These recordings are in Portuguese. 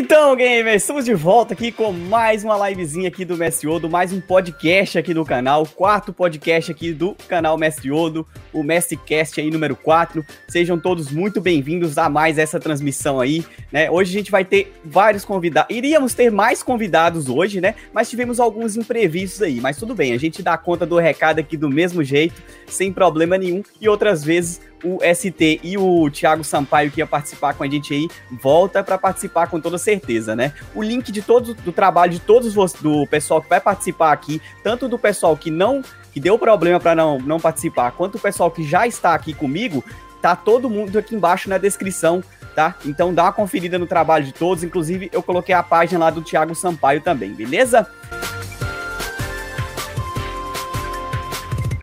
Então, gamers, estamos de volta aqui com mais uma livezinha aqui do Mestre Odo, mais um podcast aqui no canal, quarto podcast aqui do canal Mestre Odo, o Mestrecast aí número 4. Sejam todos muito bem-vindos a mais essa transmissão aí, né? Hoje a gente vai ter vários convidados. Iríamos ter mais convidados hoje, né? Mas tivemos alguns imprevistos aí, mas tudo bem, a gente dá conta do recado aqui do mesmo jeito, sem problema nenhum, e outras vezes o ST e o Thiago Sampaio, que ia participar com a gente aí, volta para participar com toda certeza, né? O link de todo do trabalho de todos do pessoal que vai participar aqui, tanto do pessoal que não que deu problema para não, não participar, quanto o pessoal que já está aqui comigo, tá todo mundo aqui embaixo na descrição, tá? Então dá uma conferida no trabalho de todos, inclusive eu coloquei a página lá do Thiago Sampaio também, beleza?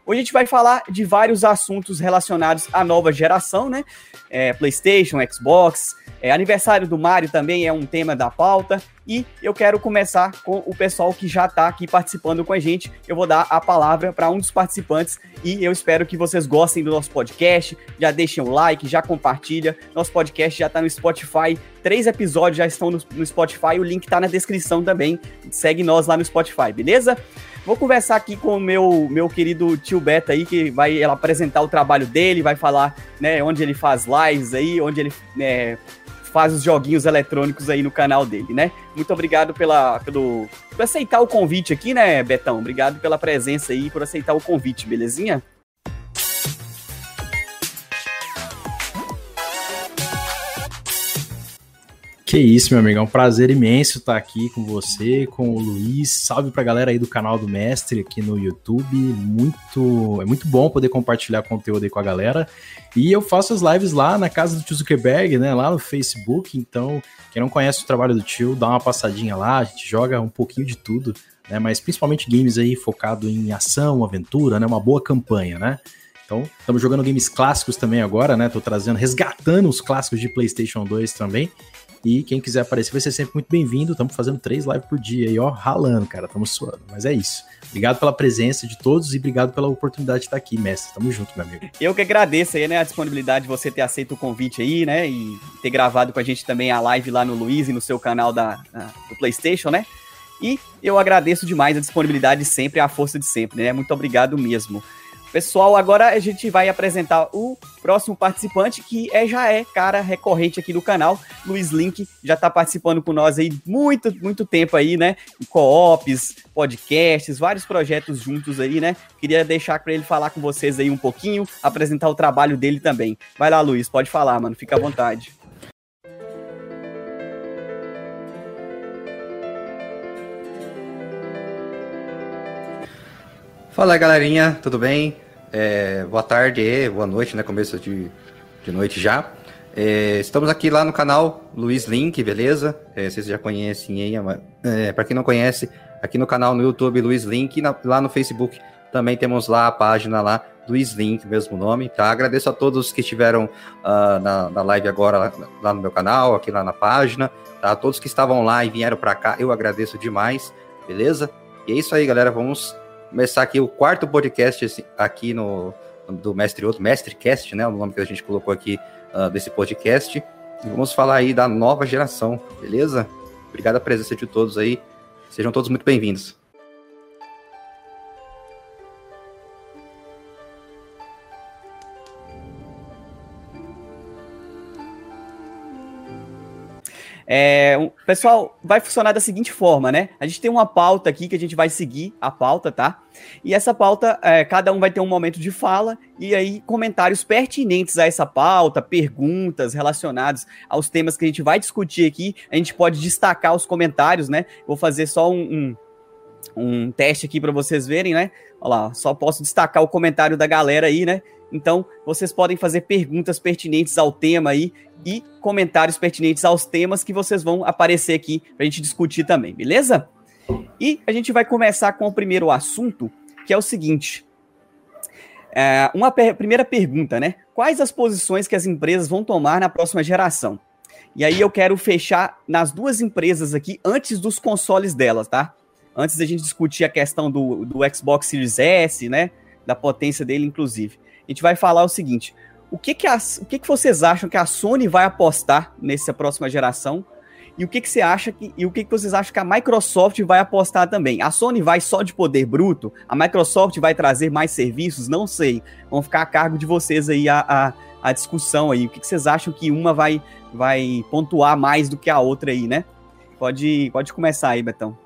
Hoje a gente vai falar de vários assuntos relacionados à nova geração, né? É, PlayStation, Xbox, é, aniversário do Mario também é um tema da pauta. E eu quero começar com o pessoal que já está aqui participando com a gente. Eu vou dar a palavra para um dos participantes e eu espero que vocês gostem do nosso podcast. Já deixem o like, já compartilha. Nosso podcast já está no Spotify. Três episódios já estão no, no Spotify. O link está na descrição também. Segue nós lá no Spotify, beleza? Vou conversar aqui com o meu, meu querido tio Beto aí, que vai apresentar o trabalho dele, vai falar né, onde ele faz lives aí, onde ele né, faz os joguinhos eletrônicos aí no canal dele, né? Muito obrigado pela, pelo, por aceitar o convite aqui, né, Betão? Obrigado pela presença aí, por aceitar o convite, belezinha? Que isso, meu amigo. É um prazer imenso estar aqui com você, com o Luiz. Salve pra galera aí do canal do Mestre aqui no YouTube. Muito, é muito bom poder compartilhar conteúdo aí com a galera. E eu faço as lives lá na casa do tio Zuckerberg, né? Lá no Facebook. Então, quem não conhece o trabalho do tio, dá uma passadinha lá. A gente joga um pouquinho de tudo, né? Mas principalmente games aí focado em ação, aventura, né? Uma boa campanha, né? Então, estamos jogando games clássicos também agora, né? Tô trazendo, resgatando os clássicos de PlayStation 2 também. E quem quiser aparecer vai ser sempre muito bem-vindo. Estamos fazendo três lives por dia aí, ó, ralando, cara. Estamos suando. Mas é isso. Obrigado pela presença de todos e obrigado pela oportunidade de estar aqui, mestre. Tamo junto, meu amigo. Eu que agradeço aí, né, a disponibilidade de você ter aceito o convite aí, né, e ter gravado com a gente também a live lá no Luiz e no seu canal da, do PlayStation, né? E eu agradeço demais a disponibilidade sempre, a força de sempre, né? Muito obrigado mesmo. Pessoal, agora a gente vai apresentar o próximo participante, que é, já é cara recorrente aqui do canal. Luiz Link já está participando com nós aí muito, muito tempo aí, né? Co-ops, podcasts, vários projetos juntos aí, né? Queria deixar para ele falar com vocês aí um pouquinho, apresentar o trabalho dele também. Vai lá, Luiz, pode falar, mano, fica à vontade. Fala galerinha, tudo bem? É, boa tarde, boa noite, né? Começo de, de noite já. É, estamos aqui lá no canal Luiz Link, beleza? É, vocês já conhecem aí, é, para quem não conhece, aqui no canal no YouTube Luiz Link, na, lá no Facebook também temos lá a página lá, Luiz Link, mesmo nome, tá? Agradeço a todos que estiveram uh, na, na, live agora lá, lá, no meu canal, aqui lá na página, tá? Todos que estavam lá e vieram para cá, eu agradeço demais, beleza? E é isso aí, galera, vamos começar aqui o quarto podcast aqui no do Mestre Outro, Mestrecast, né? O nome que a gente colocou aqui uh, desse podcast. E vamos falar aí da nova geração, beleza? Obrigado a presença de todos aí. Sejam todos muito bem-vindos. É, pessoal, vai funcionar da seguinte forma, né? A gente tem uma pauta aqui que a gente vai seguir a pauta, tá? E essa pauta, é, cada um vai ter um momento de fala e aí comentários pertinentes a essa pauta, perguntas relacionadas aos temas que a gente vai discutir aqui. A gente pode destacar os comentários, né? Vou fazer só um, um um teste aqui para vocês verem, né? Olha lá, só posso destacar o comentário da galera aí, né? Então, vocês podem fazer perguntas pertinentes ao tema aí e comentários pertinentes aos temas que vocês vão aparecer aqui para a gente discutir também, beleza? E a gente vai começar com o primeiro assunto, que é o seguinte. É, uma per primeira pergunta, né? Quais as posições que as empresas vão tomar na próxima geração? E aí eu quero fechar nas duas empresas aqui antes dos consoles delas, tá? Antes da gente discutir a questão do, do Xbox Series S, né? Da potência dele, inclusive. A gente vai falar o seguinte: o que que, o que que vocês acham que a Sony vai apostar nessa próxima geração? E o que, que você acha que e o que, que vocês acham que a Microsoft vai apostar também? A Sony vai só de poder bruto? A Microsoft vai trazer mais serviços? Não sei. Vão ficar a cargo de vocês aí a, a, a discussão aí. O que, que vocês acham que uma vai vai pontuar mais do que a outra aí, né? Pode pode começar aí, Betão.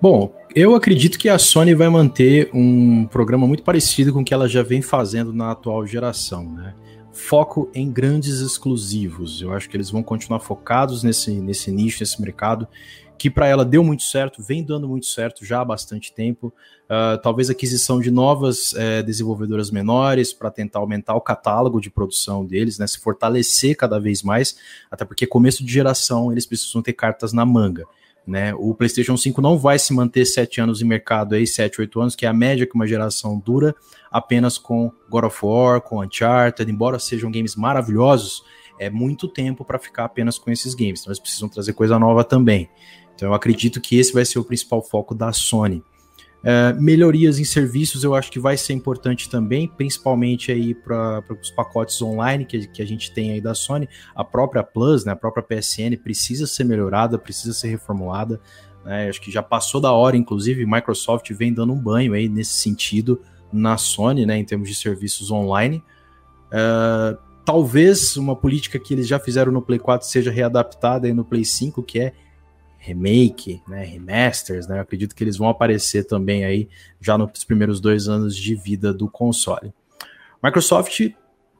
Bom, eu acredito que a Sony vai manter um programa muito parecido com o que ela já vem fazendo na atual geração, né? Foco em grandes exclusivos. Eu acho que eles vão continuar focados nesse, nesse nicho, nesse mercado, que para ela deu muito certo, vem dando muito certo já há bastante tempo. Uh, talvez aquisição de novas uh, desenvolvedoras menores para tentar aumentar o catálogo de produção deles, né? Se fortalecer cada vez mais, até porque começo de geração eles precisam ter cartas na manga. Né? O PlayStation 5 não vai se manter sete anos em mercado aí, sete, oito anos, que é a média que uma geração dura, apenas com God of War, com Uncharted, embora sejam games maravilhosos, é muito tempo para ficar apenas com esses games. Então eles precisam trazer coisa nova também. Então eu acredito que esse vai ser o principal foco da Sony. É, melhorias em serviços eu acho que vai ser importante também, principalmente aí para os pacotes online que, que a gente tem aí da Sony. A própria Plus, né, a própria PSN precisa ser melhorada, precisa ser reformulada. Né, acho que já passou da hora, inclusive, Microsoft vem dando um banho aí nesse sentido na Sony, né, em termos de serviços online. É, talvez uma política que eles já fizeram no Play 4 seja readaptada aí no Play 5, que é remake, né, remasters, né? Eu acredito que eles vão aparecer também aí já nos primeiros dois anos de vida do console. Microsoft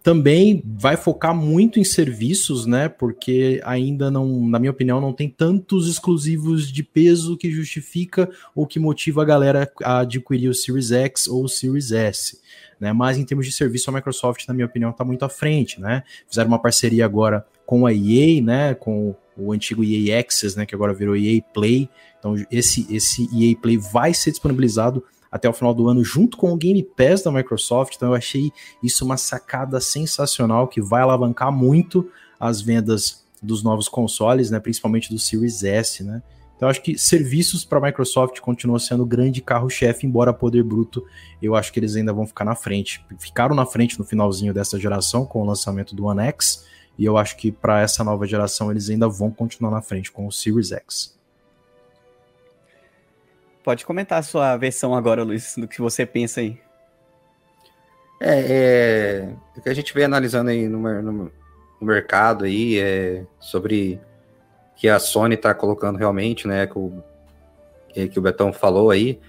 também vai focar muito em serviços, né? Porque ainda não, na minha opinião, não tem tantos exclusivos de peso que justifica ou que motiva a galera a adquirir o Series X ou o Series S. Né? Mas em termos de serviço, a Microsoft, na minha opinião, está muito à frente, né? Fizeram uma parceria agora com a EA, né? Com o antigo EA Access, né, que agora virou EA Play. Então esse esse EA Play vai ser disponibilizado até o final do ano junto com o Game Pass da Microsoft. Então eu achei isso uma sacada sensacional que vai alavancar muito as vendas dos novos consoles, né, principalmente do Series S, né? Então acho que serviços para a Microsoft continua sendo o grande carro-chefe, embora poder bruto, eu acho que eles ainda vão ficar na frente. Ficaram na frente no finalzinho dessa geração com o lançamento do One X, e eu acho que para essa nova geração eles ainda vão continuar na frente com o Series X. Pode comentar a sua versão agora, Luiz, do que você pensa aí. É, é o que a gente vem analisando aí no, no, no mercado aí é sobre que a Sony está colocando realmente, né, que o, que o Betão falou aí,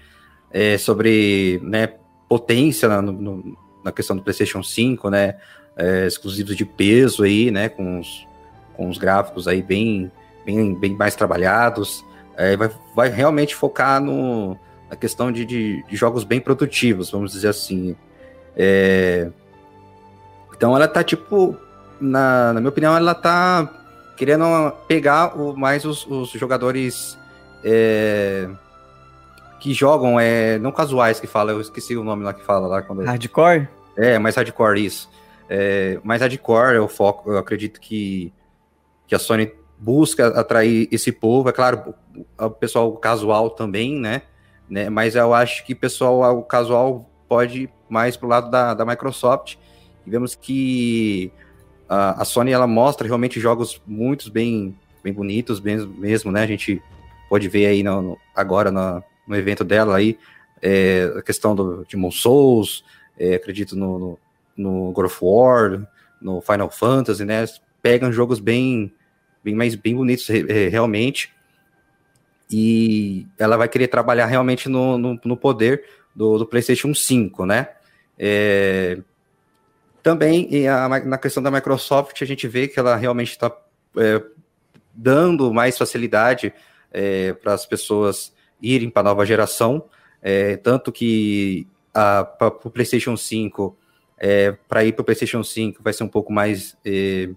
é sobre né, potência na, no, na questão do PlayStation 5, né, é, exclusivos de peso aí, né, com os, com os gráficos aí bem, bem, bem mais trabalhados. É, vai, vai realmente focar no, na questão de, de, de jogos bem produtivos, vamos dizer assim. É, então ela tá tipo, na, na minha opinião, ela tá querendo pegar o, mais os, os jogadores é, que jogam, é, não casuais que fala, eu esqueci o nome lá que fala lá. Quando... Hardcore? É, mais hardcore, isso. É, mas hardcore é o foco, eu acredito que, que a Sony busca atrair esse povo, é claro, o pessoal casual também, né? né mas eu acho que pessoal o casual pode ir mais pro lado da, da Microsoft. E vemos que a, a Sony ela mostra realmente jogos muito bem, bem bonitos, bem, mesmo, né? A gente pode ver aí no, no agora no, no evento dela aí é, a questão do, de Mon Souls, é, acredito no, no no God of War, no Final Fantasy, né? Pegam jogos bem, bem mais bem bonitos realmente. E ela vai querer trabalhar realmente no, no, no poder do, do, PlayStation 5, né? É, também a, na questão da Microsoft, a gente vê que ela realmente está é, dando mais facilidade é, para as pessoas irem para a nova geração, é, tanto que para o PlayStation 5 é, para ir para o PlayStation 5 vai ser um pouco mais é,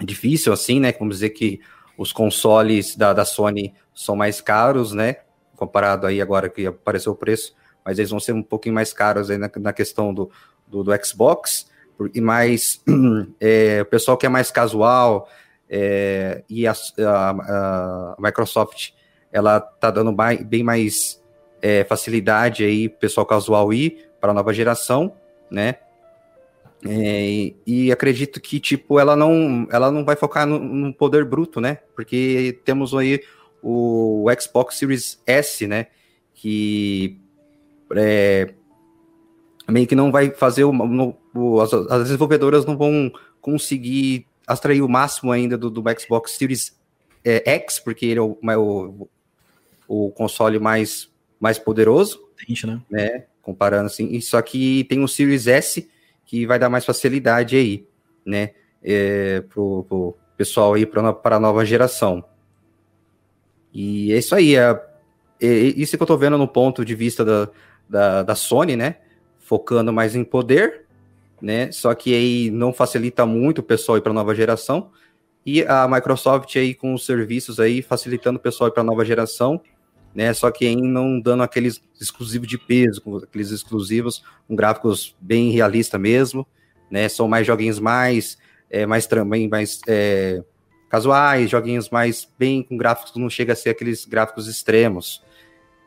difícil, assim, né? Vamos dizer que os consoles da, da Sony são mais caros, né? Comparado aí agora que apareceu o preço, mas eles vão ser um pouquinho mais caros aí na, na questão do, do, do, Xbox, e mais é, o pessoal que é mais casual é, e a, a, a, Microsoft ela tá dando bem mais é, facilidade aí pessoal casual ir para a nova geração né? É, e acredito que, tipo, ela não, ela não vai focar no, no, poder bruto, né? Porque temos aí o Xbox Series S, né? Que é, meio que não vai fazer o, no, o as, as, desenvolvedoras não vão conseguir extrair o máximo ainda do, do Xbox Series é, X, porque ele é o, o, o console mais, mais poderoso, né? né? Comparando assim, só que tem o Series S que vai dar mais facilidade aí, né? É, pro, pro pessoal aí para a nova geração. E é isso aí, é, é, isso que eu tô vendo no ponto de vista da, da, da Sony, né? Focando mais em poder, né? Só que aí não facilita muito o pessoal ir para a nova geração. E a Microsoft aí com os serviços aí facilitando o pessoal ir para a nova geração né? Só que ainda não dando aqueles exclusivos de peso, aqueles exclusivos com gráficos bem realistas mesmo, né? São mais joguinhos mais, é, mais também mais é, casuais, joguinhos mais bem com gráficos não chega a ser aqueles gráficos extremos.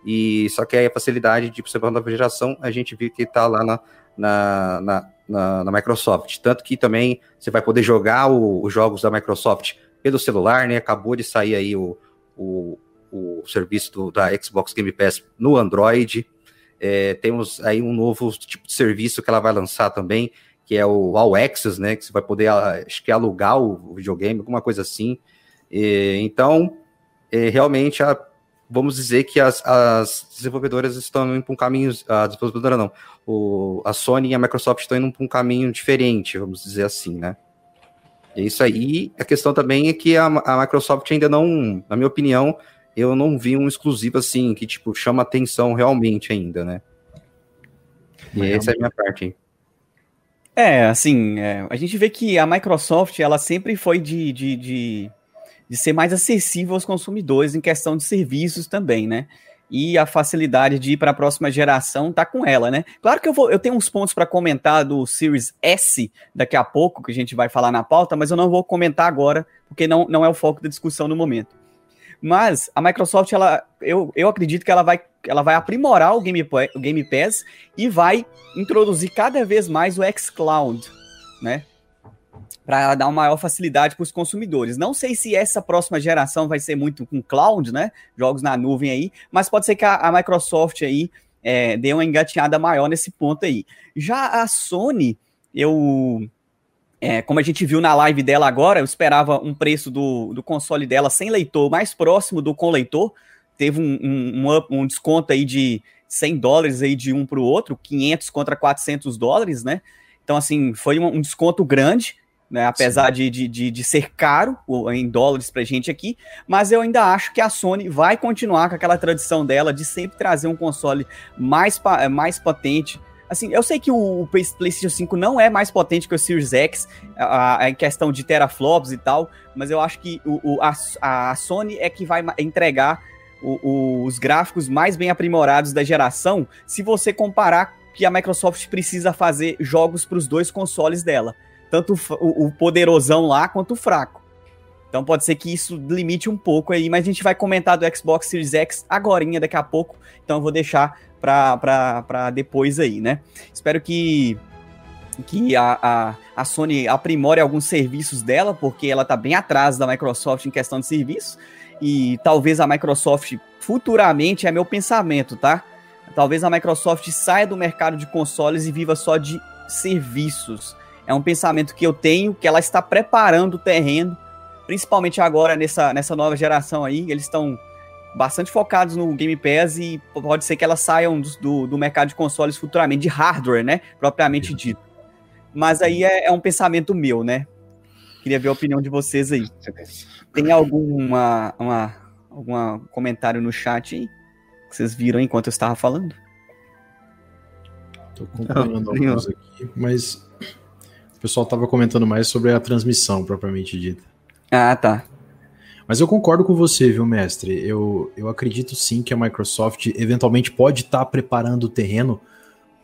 E só que a facilidade de você para geração, a gente viu que está lá na, na, na, na, na, Microsoft. Tanto que também você vai poder jogar os jogos da Microsoft pelo celular, né? Acabou de sair aí o, o, o serviço do, da Xbox Game Pass no Android. É, temos aí um novo tipo de serviço que ela vai lançar também, que é o All Access, né? Que você vai poder, acho que alugar o videogame, alguma coisa assim. É, então, é, realmente, a, vamos dizer que as, as, desenvolvedoras estão indo para um caminho, a desenvolvedora não, o, a Sony e a Microsoft estão indo para um caminho diferente, vamos dizer assim, né? É isso aí. A questão também é que a, a Microsoft ainda não, na minha opinião, eu não vi um exclusivo assim, que, tipo, chama atenção realmente ainda, né? E é, essa é a minha parte. É, assim, é, a gente vê que a Microsoft, ela sempre foi de, de, de, de ser mais acessível aos consumidores em questão de serviços também, né? e a facilidade de ir para a próxima geração tá com ela, né? Claro que eu vou, eu tenho uns pontos para comentar do Series S daqui a pouco que a gente vai falar na pauta, mas eu não vou comentar agora porque não, não é o foco da discussão no momento. Mas a Microsoft, ela, eu, eu acredito que ela vai, ela vai aprimorar o Game, o Game Pass e vai introduzir cada vez mais o xCloud, né? Para dar uma maior facilidade para os consumidores. Não sei se essa próxima geração vai ser muito com cloud, né? Jogos na nuvem aí, mas pode ser que a, a Microsoft aí é, dê uma engatinhada maior nesse ponto aí. Já a Sony, eu é, como a gente viu na live dela agora, eu esperava um preço do, do console dela sem leitor mais próximo do com leitor. Teve um, um, um, um desconto aí de 100 dólares aí de um para o outro, 500 contra 400 dólares, né? Então, assim, foi um, um desconto grande, né? Apesar de, de, de, de, ser caro em dólares para gente aqui, mas eu ainda acho que a Sony vai continuar com aquela tradição dela de sempre trazer um console mais, mais potente, Assim, eu sei que o PlayStation 5 não é mais potente que o Series X, a, a, em questão de teraflops e tal, mas eu acho que o, o a, a, Sony é que vai entregar o, o, os gráficos mais bem aprimorados da geração, se você comparar que a Microsoft precisa fazer jogos para os dois consoles dela, tanto o, o poderosão lá quanto o fraco. Então pode ser que isso limite um pouco aí, mas a gente vai comentar do Xbox Series X agora, daqui a pouco. Então eu vou deixar para depois aí, né? Espero que que a, a, a, Sony aprimore alguns serviços dela, porque ela está bem atrás da Microsoft em questão de serviço, e talvez a Microsoft futuramente, é meu pensamento, tá? Talvez a Microsoft saia do mercado de consoles e viva só de serviços. É um pensamento que eu tenho, que ela está preparando o terreno, principalmente agora nessa, nessa nova geração aí, eles estão bastante focados no Game Pass e pode ser que elas saiam do, do, do mercado de consoles futuramente, de hardware, né? Propriamente dito. Mas aí é, é, um pensamento meu, né? Queria ver a opinião de vocês aí. Tem alguma uma, alguma comentário no chat aí? Que vocês viram enquanto eu estava falando? Tô acompanhando alguns aqui, mas o pessoal estava comentando mais sobre a transmissão propriamente dita. Ah, tá. Mas eu concordo com você, viu, mestre? Eu, eu acredito sim que a Microsoft eventualmente pode estar tá preparando o terreno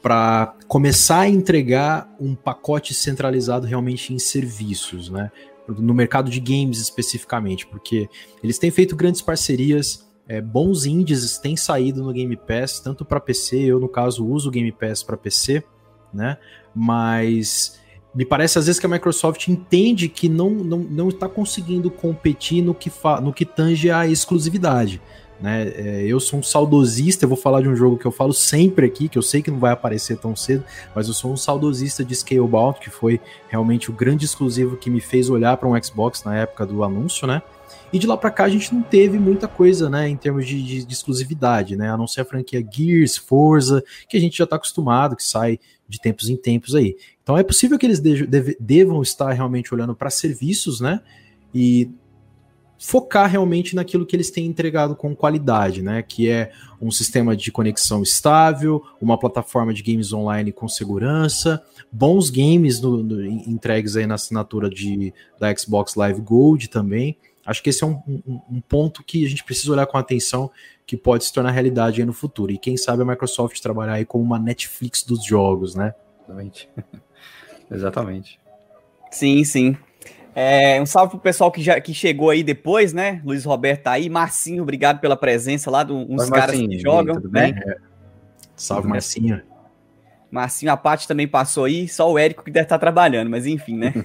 para começar a entregar um pacote centralizado realmente em serviços, né? No mercado de games especificamente, porque eles têm feito grandes parcerias, é, bons indies têm saído no Game Pass, tanto para PC, eu no caso uso o Game Pass para PC, né? Mas me parece às vezes que a Microsoft entende que não, não, não está conseguindo competir no que, fa no que tange a exclusividade. Né? É, eu sou um saudosista, eu vou falar de um jogo que eu falo sempre aqui, que eu sei que não vai aparecer tão cedo, mas eu sou um saudosista de Scalebound, que foi realmente o grande exclusivo que me fez olhar para um Xbox na época do anúncio, né? E de lá para cá a gente não teve muita coisa, né, em termos de, de, de, exclusividade, né? A não ser a franquia Gears, Forza, que a gente já está acostumado, que sai de tempos em tempos aí. Então é possível que eles de, devam estar realmente olhando para serviços, né? E focar realmente naquilo que eles têm entregado com qualidade, né? Que é um sistema de conexão estável, uma plataforma de games online com segurança, bons games no, no, entregues aí na assinatura de, da Xbox Live Gold também. Acho que esse é um, um, um, ponto que a gente precisa olhar com atenção, que pode se tornar realidade aí no futuro. E quem sabe a Microsoft trabalhar aí como uma Netflix dos jogos, né? Exatamente. Exatamente. Sim, sim. É, um salve pro pessoal que, já, que chegou aí depois, né? Luiz Roberto tá aí. Marcinho, obrigado pela presença lá, de uns Oi, caras que jogam. Tudo né? bem? É. Salve, Marcinho. Marcinho, a parte também passou aí, só o Érico que deve estar trabalhando, mas enfim, né?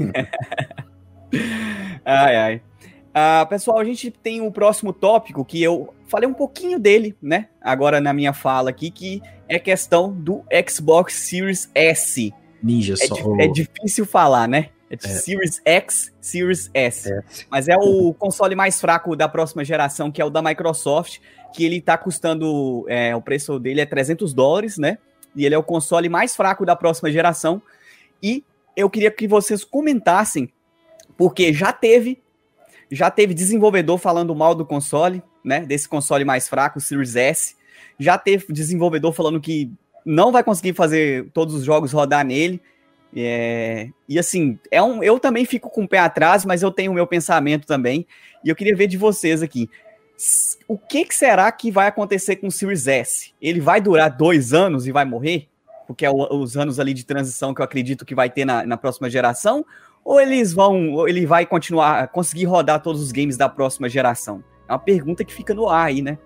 ai, ai. Uh, pessoal, a gente tem o um próximo tópico que eu falei um pouquinho dele, né? Agora na minha fala aqui, que é questão do Xbox Series S. Ninja é só. É difícil falar, né? É, é. Series X, Series S. É. Mas é o console mais fraco da próxima geração, que é o da Microsoft, que ele tá custando. É, o preço dele é 300 dólares, né? E ele é o console mais fraco da próxima geração. E eu queria que vocês comentassem, porque já teve já teve desenvolvedor falando mal do console, né? Desse console mais fraco, o Series S. Já teve desenvolvedor falando que não vai conseguir fazer todos os jogos rodar nele. É, e assim, é um, eu também fico com o pé atrás, mas eu tenho o meu pensamento também. E eu queria ver de vocês aqui. O que, que será que vai acontecer com o Series S? Ele vai durar dois anos e vai morrer? Porque é o, os anos ali de transição que eu acredito que vai ter na, na próxima geração? ou eles vão, ou ele vai continuar, conseguir rodar todos os games da próxima geração? É uma pergunta que fica no ar aí, né?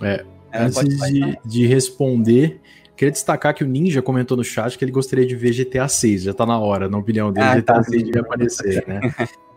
É, antes de, de, responder, queria destacar que o Ninja comentou no chat que ele gostaria de ver GTA 6, já tá na hora, na opinião dele, ah, GTA tá, 6 devia aparecer, né?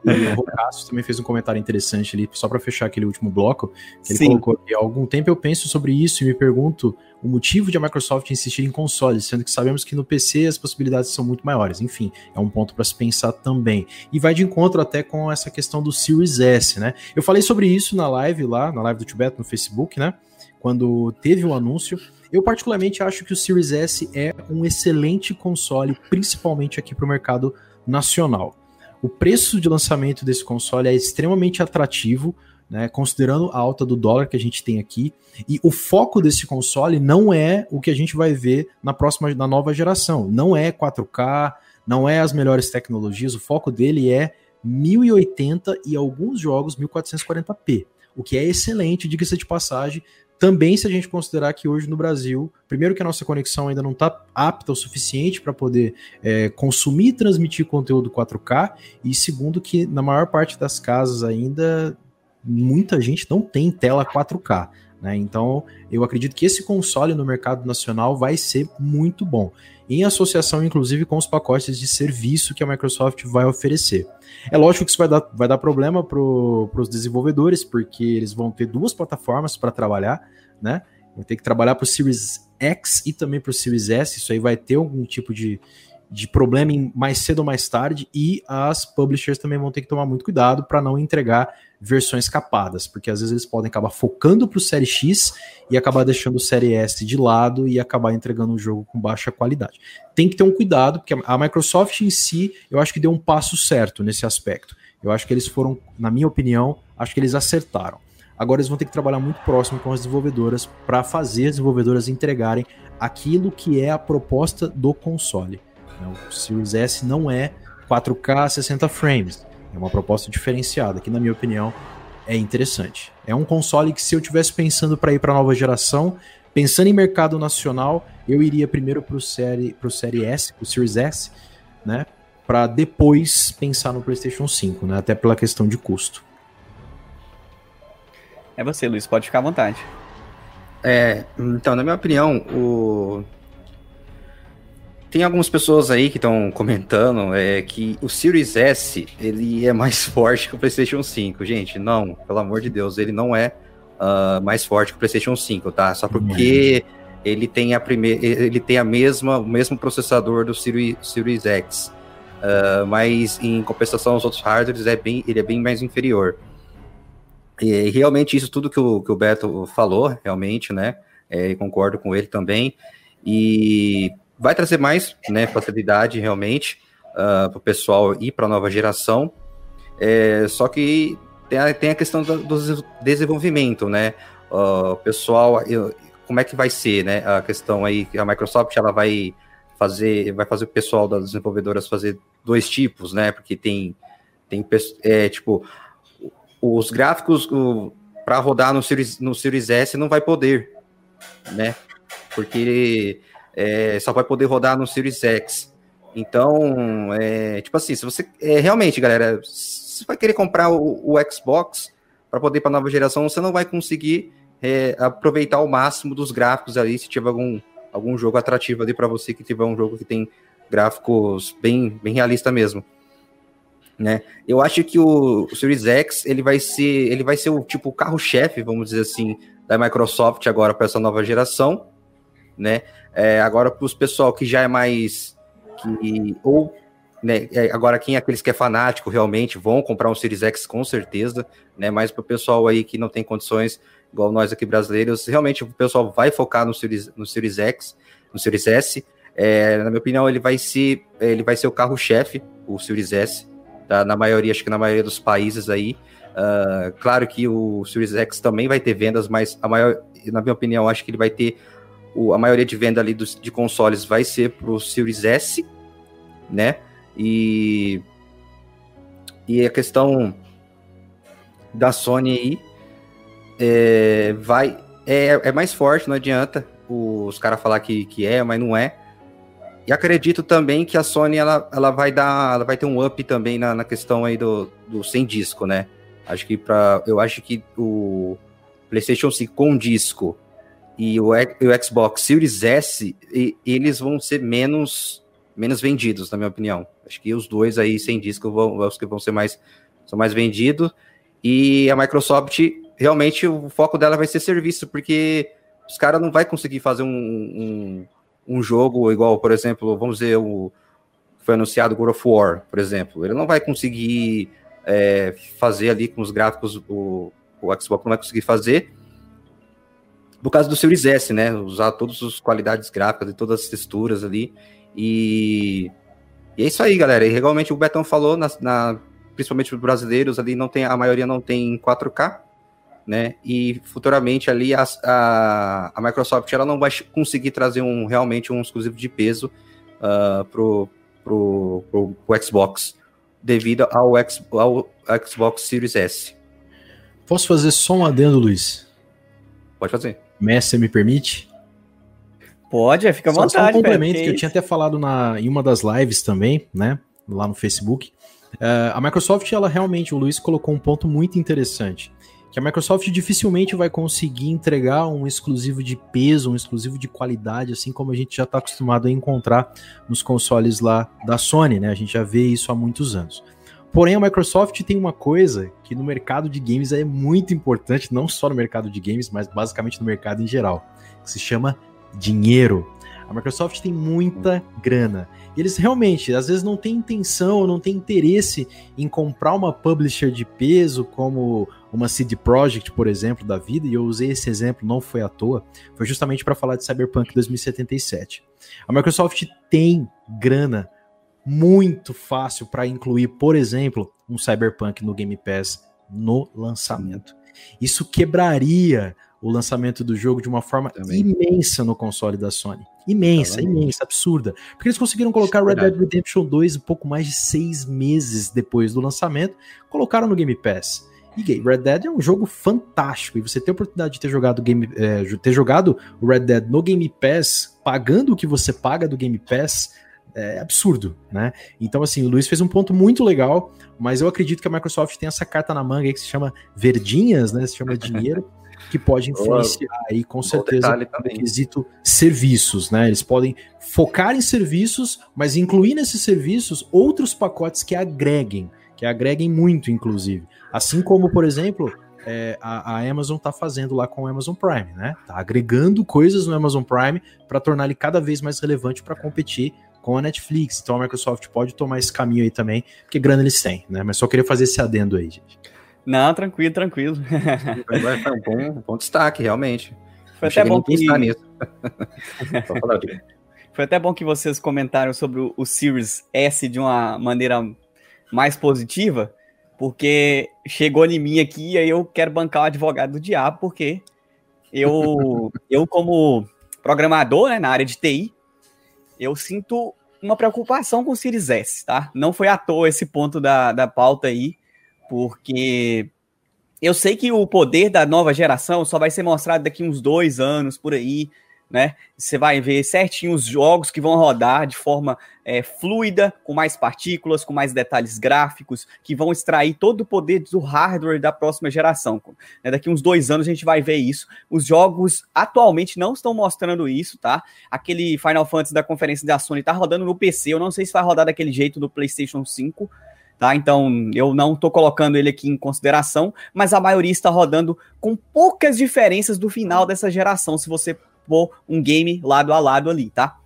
E o Rocasso também fez um comentário interessante ali, só para fechar aquele último bloco. Ele Sim. colocou aqui: há algum tempo eu penso sobre isso e me pergunto o motivo de a Microsoft insistir em consoles, sendo que sabemos que no PC as possibilidades são muito maiores. Enfim, é um ponto para se pensar também. E vai de encontro até com essa questão do Series S, né? Eu falei sobre isso na live lá, na live do Tibet no Facebook, né? Quando teve o anúncio. Eu particularmente acho que o Series S é um excelente console, principalmente aqui para o mercado nacional. O preço de lançamento desse console é extremamente atrativo, né, considerando a alta do dólar que a gente tem aqui. E o foco desse console não é o que a gente vai ver na próxima, na nova geração. Não é 4K, não é as melhores tecnologias. O foco dele é 1080 e alguns jogos 1440p, o que é excelente, diga-se de passagem, também, se a gente considerar que hoje no Brasil, primeiro que a nossa conexão ainda não está apta o suficiente para poder é, consumir e transmitir conteúdo 4K, e segundo que na maior parte das casas ainda muita gente não tem tela 4K. Né? Então, eu acredito que esse console no mercado nacional vai ser muito bom, em associação inclusive com os pacotes de serviço que a Microsoft vai oferecer. É lógico que isso vai dar, vai dar problema para os desenvolvedores, porque eles vão ter duas plataformas para trabalhar, né? Vão ter que trabalhar para o Series X e também para o Series S. Isso aí vai ter algum tipo de, de problema mais cedo ou mais tarde. E as publishers também vão ter que tomar muito cuidado para não entregar versões capadas, porque às vezes eles podem acabar focando para o Série X e acabar deixando o Série S de lado e acabar entregando um jogo com baixa qualidade. Tem que ter um cuidado, porque a Microsoft em si, eu acho que deu um passo certo nesse aspecto. Eu acho que eles foram, na minha opinião, acho que eles acertaram. Agora eles vão ter que trabalhar muito próximo com as desenvolvedoras para fazer as desenvolvedoras entregarem aquilo que é a proposta do console. O Series S não é 4K 60 frames é uma proposta diferenciada, que na minha opinião é interessante. É um console que se eu tivesse pensando para ir para a nova geração, pensando em mercado nacional, eu iria primeiro para o série, pro série S, o Series S, né? Para depois pensar no PlayStation 5, né? Até pela questão de custo. É você, Luiz, pode ficar à vontade. É, então, na minha opinião, o tem algumas pessoas aí que estão comentando é, que o Series S ele é mais forte que o PlayStation 5. Gente, não, pelo amor de Deus, ele não é uh, mais forte que o PlayStation 5, tá? Só porque uhum. ele tem a primeira, ele tem a mesma, o mesmo processador do Series, Series X. Uh, mas em compensação aos outros hardwares é bem, ele é bem mais inferior. E realmente isso tudo que o, que o Beto falou, realmente, né? É, concordo com ele também. E vai trazer mais né, facilidade realmente uh, ah, para o pessoal e para a nova geração. É, só que tem a, tem a questão do, do desenvolvimento, né? Uh, pessoal, eu, como é que vai ser, né? A questão aí que a Microsoft ela vai fazer, vai fazer o pessoal das desenvolvedoras fazer dois tipos, né? Porque tem, tem é, tipo, os gráficos para rodar no Series, no Series S não vai poder, né? Porque é, só vai poder rodar no Series X. Então, é, tipo assim, se você é, realmente, galera, se você vai querer comprar o, o Xbox para poder para nova geração, você não vai conseguir é, aproveitar o máximo dos gráficos ali, se tiver algum, algum jogo atrativo ali para você que tiver um jogo que tem gráficos bem, bem realista mesmo. Né? Eu acho que o, o Series X ele vai ser ele vai ser o tipo carro-chefe, vamos dizer assim, da Microsoft agora para essa nova geração, né? É, agora para os pessoal que já é mais que ou né, é, agora quem é aqueles que é fanático realmente vão comprar um Series X com certeza, né? Mas para o pessoal aí que não tem condições, igual nós aqui brasileiros, realmente o pessoal vai focar no Series, no Series X, no Series S. É, na minha opinião, ele vai ser ele vai ser o carro-chefe, o Series S, tá? na maioria, acho que na maioria dos países aí. Uh, claro que o Series X também vai ter vendas, mas a maior, na minha opinião, acho que ele vai ter o, a maioria de venda ali dos, de consoles vai ser para o Series S, né? E, e a questão da Sony aí é, vai é, é mais forte, não adianta os caras falar que, que é, mas não é. E acredito também que a Sony ela, ela vai dar, ela vai ter um up também na, na questão aí do, do sem disco, né? Acho que para eu acho que o PlayStation 5 com disco e o, o Xbox Series S, e, eles vão ser menos menos vendidos, na minha opinião. Acho que os dois aí sem disco vão, vão ser mais são mais vendidos. E a Microsoft realmente o foco dela vai ser serviço, porque os caras não vai conseguir fazer um, um um jogo igual, por exemplo, vamos dizer, o foi anunciado God of War, por exemplo, ele não vai conseguir é, fazer ali com os gráficos, o, o Xbox não vai conseguir fazer, por causa do Series S, né? Usar todas as qualidades gráficas e todas as texturas ali. E, e é isso aí, galera. E realmente o Betão falou, na, na principalmente os brasileiros ali, não tem, a maioria não tem 4K né? E futuramente ali a, a, a, Microsoft ela não vai conseguir trazer um realmente um exclusivo de peso uh, pro, pro, pro, pro, Xbox devido ao, X, ao Xbox Series S. Posso fazer só um adendo, Luiz? Pode fazer. Mestre, me permite? Pode, fica à vontade. Só, um complemento que, eu tinha até falado na, em uma das lives também, né? Lá no Facebook. Uh, a Microsoft, ela realmente, o Luiz colocou um ponto muito interessante que a Microsoft dificilmente vai conseguir entregar um exclusivo de peso, um exclusivo de qualidade, assim como a gente já está acostumado a encontrar nos consoles lá da Sony, né? A gente já vê isso há muitos anos. Porém, a Microsoft tem uma coisa que no mercado de games é muito importante, não só no mercado de games, mas basicamente no mercado em geral, que se chama dinheiro. A Microsoft tem muita grana. E eles realmente, às vezes, não têm intenção, não têm interesse em comprar uma publisher de peso como uma CD Projekt, por exemplo, da vida, e eu usei esse exemplo, não foi à toa, foi justamente para falar de Cyberpunk 2077. A Microsoft tem grana muito fácil para incluir, por exemplo, um Cyberpunk no Game Pass no lançamento. Isso quebraria o lançamento do jogo de uma forma Também. imensa no console da Sony. Imensa, Também. imensa, absurda. Porque eles conseguiram colocar Red Dead Redemption 2 um pouco mais de seis meses depois do lançamento, colocaram no Game Pass. E Red Dead é um jogo fantástico. E você ter a oportunidade de ter jogado, game, é, ter jogado o Red Dead no Game Pass, pagando o que você paga do Game Pass, é absurdo, né? Então, assim, o Luiz fez um ponto muito legal, mas eu acredito que a Microsoft tem essa carta na manga aí que se chama verdinhas, né? Se chama dinheiro. que pode influenciar aí com certeza no quesito serviços, né? Eles podem focar em serviços, mas incluir nesses serviços outros pacotes que agreguem, que agreguem muito, inclusive. Assim como, por exemplo, é, a, a, Amazon está fazendo lá com o Amazon Prime, né? Tá agregando coisas no Amazon Prime para tornar ele cada vez mais relevante para competir com a Netflix. Então a Microsoft pode tomar esse caminho aí também, porque grana eles têm, né? Mas só queria fazer esse adendo aí, gente. Não, tranquilo, tranquilo. Foi um bom, bom destaque, realmente. Foi até bom que... Foi até bom que vocês comentaram sobre o, o Series S de uma maneira mais positiva, porque chegou em mim aqui e aí eu quero bancar o advogado do diabo, porque eu, eu como programador né, na área de TI, eu sinto uma preocupação com o Series S, tá? Não foi à toa esse ponto da, da pauta aí, porque eu sei que o poder da nova geração só vai ser mostrado daqui uns dois anos por aí, né? Você vai ver certinho os jogos que vão rodar de forma é, fluida, com mais partículas, com mais detalhes gráficos, que vão extrair todo o poder do hardware da próxima geração. Né? Daqui uns dois anos a gente vai ver isso. Os jogos atualmente não estão mostrando isso, tá? Aquele Final Fantasy da conferência da Sony tá rodando no PC, eu não sei se vai rodar daquele jeito no PlayStation 5. Tá? Então, eu não estou colocando ele aqui em consideração, mas a maioria está rodando com poucas diferenças do final dessa geração, se você pôr um game lado a lado ali, tá?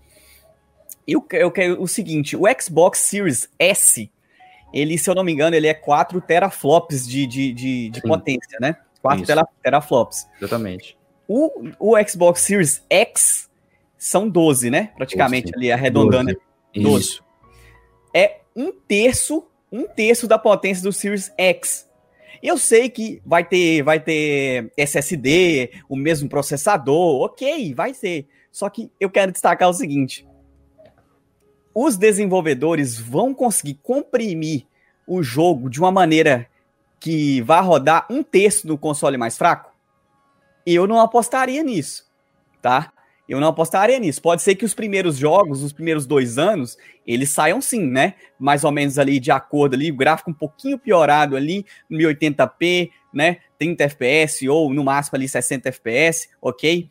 Eu, eu quero o seguinte, o Xbox Series S, ele, se eu não me engano, ele é 4 teraflops de, de, de, de potência, né? 4 tera, teraflops. Exatamente. O, o Xbox Series X são 12, né? Praticamente 12. ali, arredondando. 12. 12. Isso. É um terço, um terço da potência do Series X. Eu sei que vai ter, vai ter SSD, o mesmo processador, ok, vai ser. Só que eu quero destacar o seguinte: os desenvolvedores vão conseguir comprimir o jogo de uma maneira que vá rodar um terço do console mais fraco? Eu não apostaria nisso, tá? Eu não apostaria nisso. Pode ser que os primeiros jogos, os primeiros dois anos, eles saiam sim, né? Mais ou menos ali de acordo ali, o gráfico um pouquinho piorado ali, 1080p, né? 30 FPS ou no máximo ali 60 FPS, ok?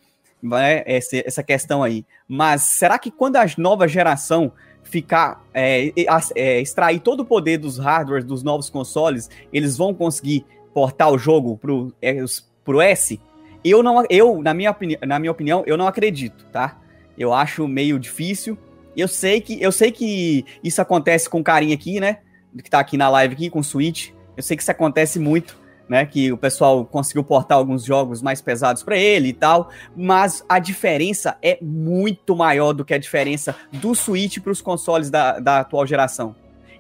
Essa, questão aí. Mas será que quando a nova geração ficar é, é, extrair todo o poder dos hardwares dos novos consoles, eles vão conseguir portar o jogo pro, é, pro S? Eu não, eu na minha, na minha opinião, eu não acredito, tá? Eu acho meio difícil. Eu sei que eu sei que isso acontece com o carinha aqui, né? Que tá aqui na live aqui com o Switch. Eu sei que isso acontece muito, né? Que o pessoal conseguiu portar alguns jogos mais pesados para ele e tal, mas a diferença é muito maior do que a diferença do Switch para os consoles da, da atual geração.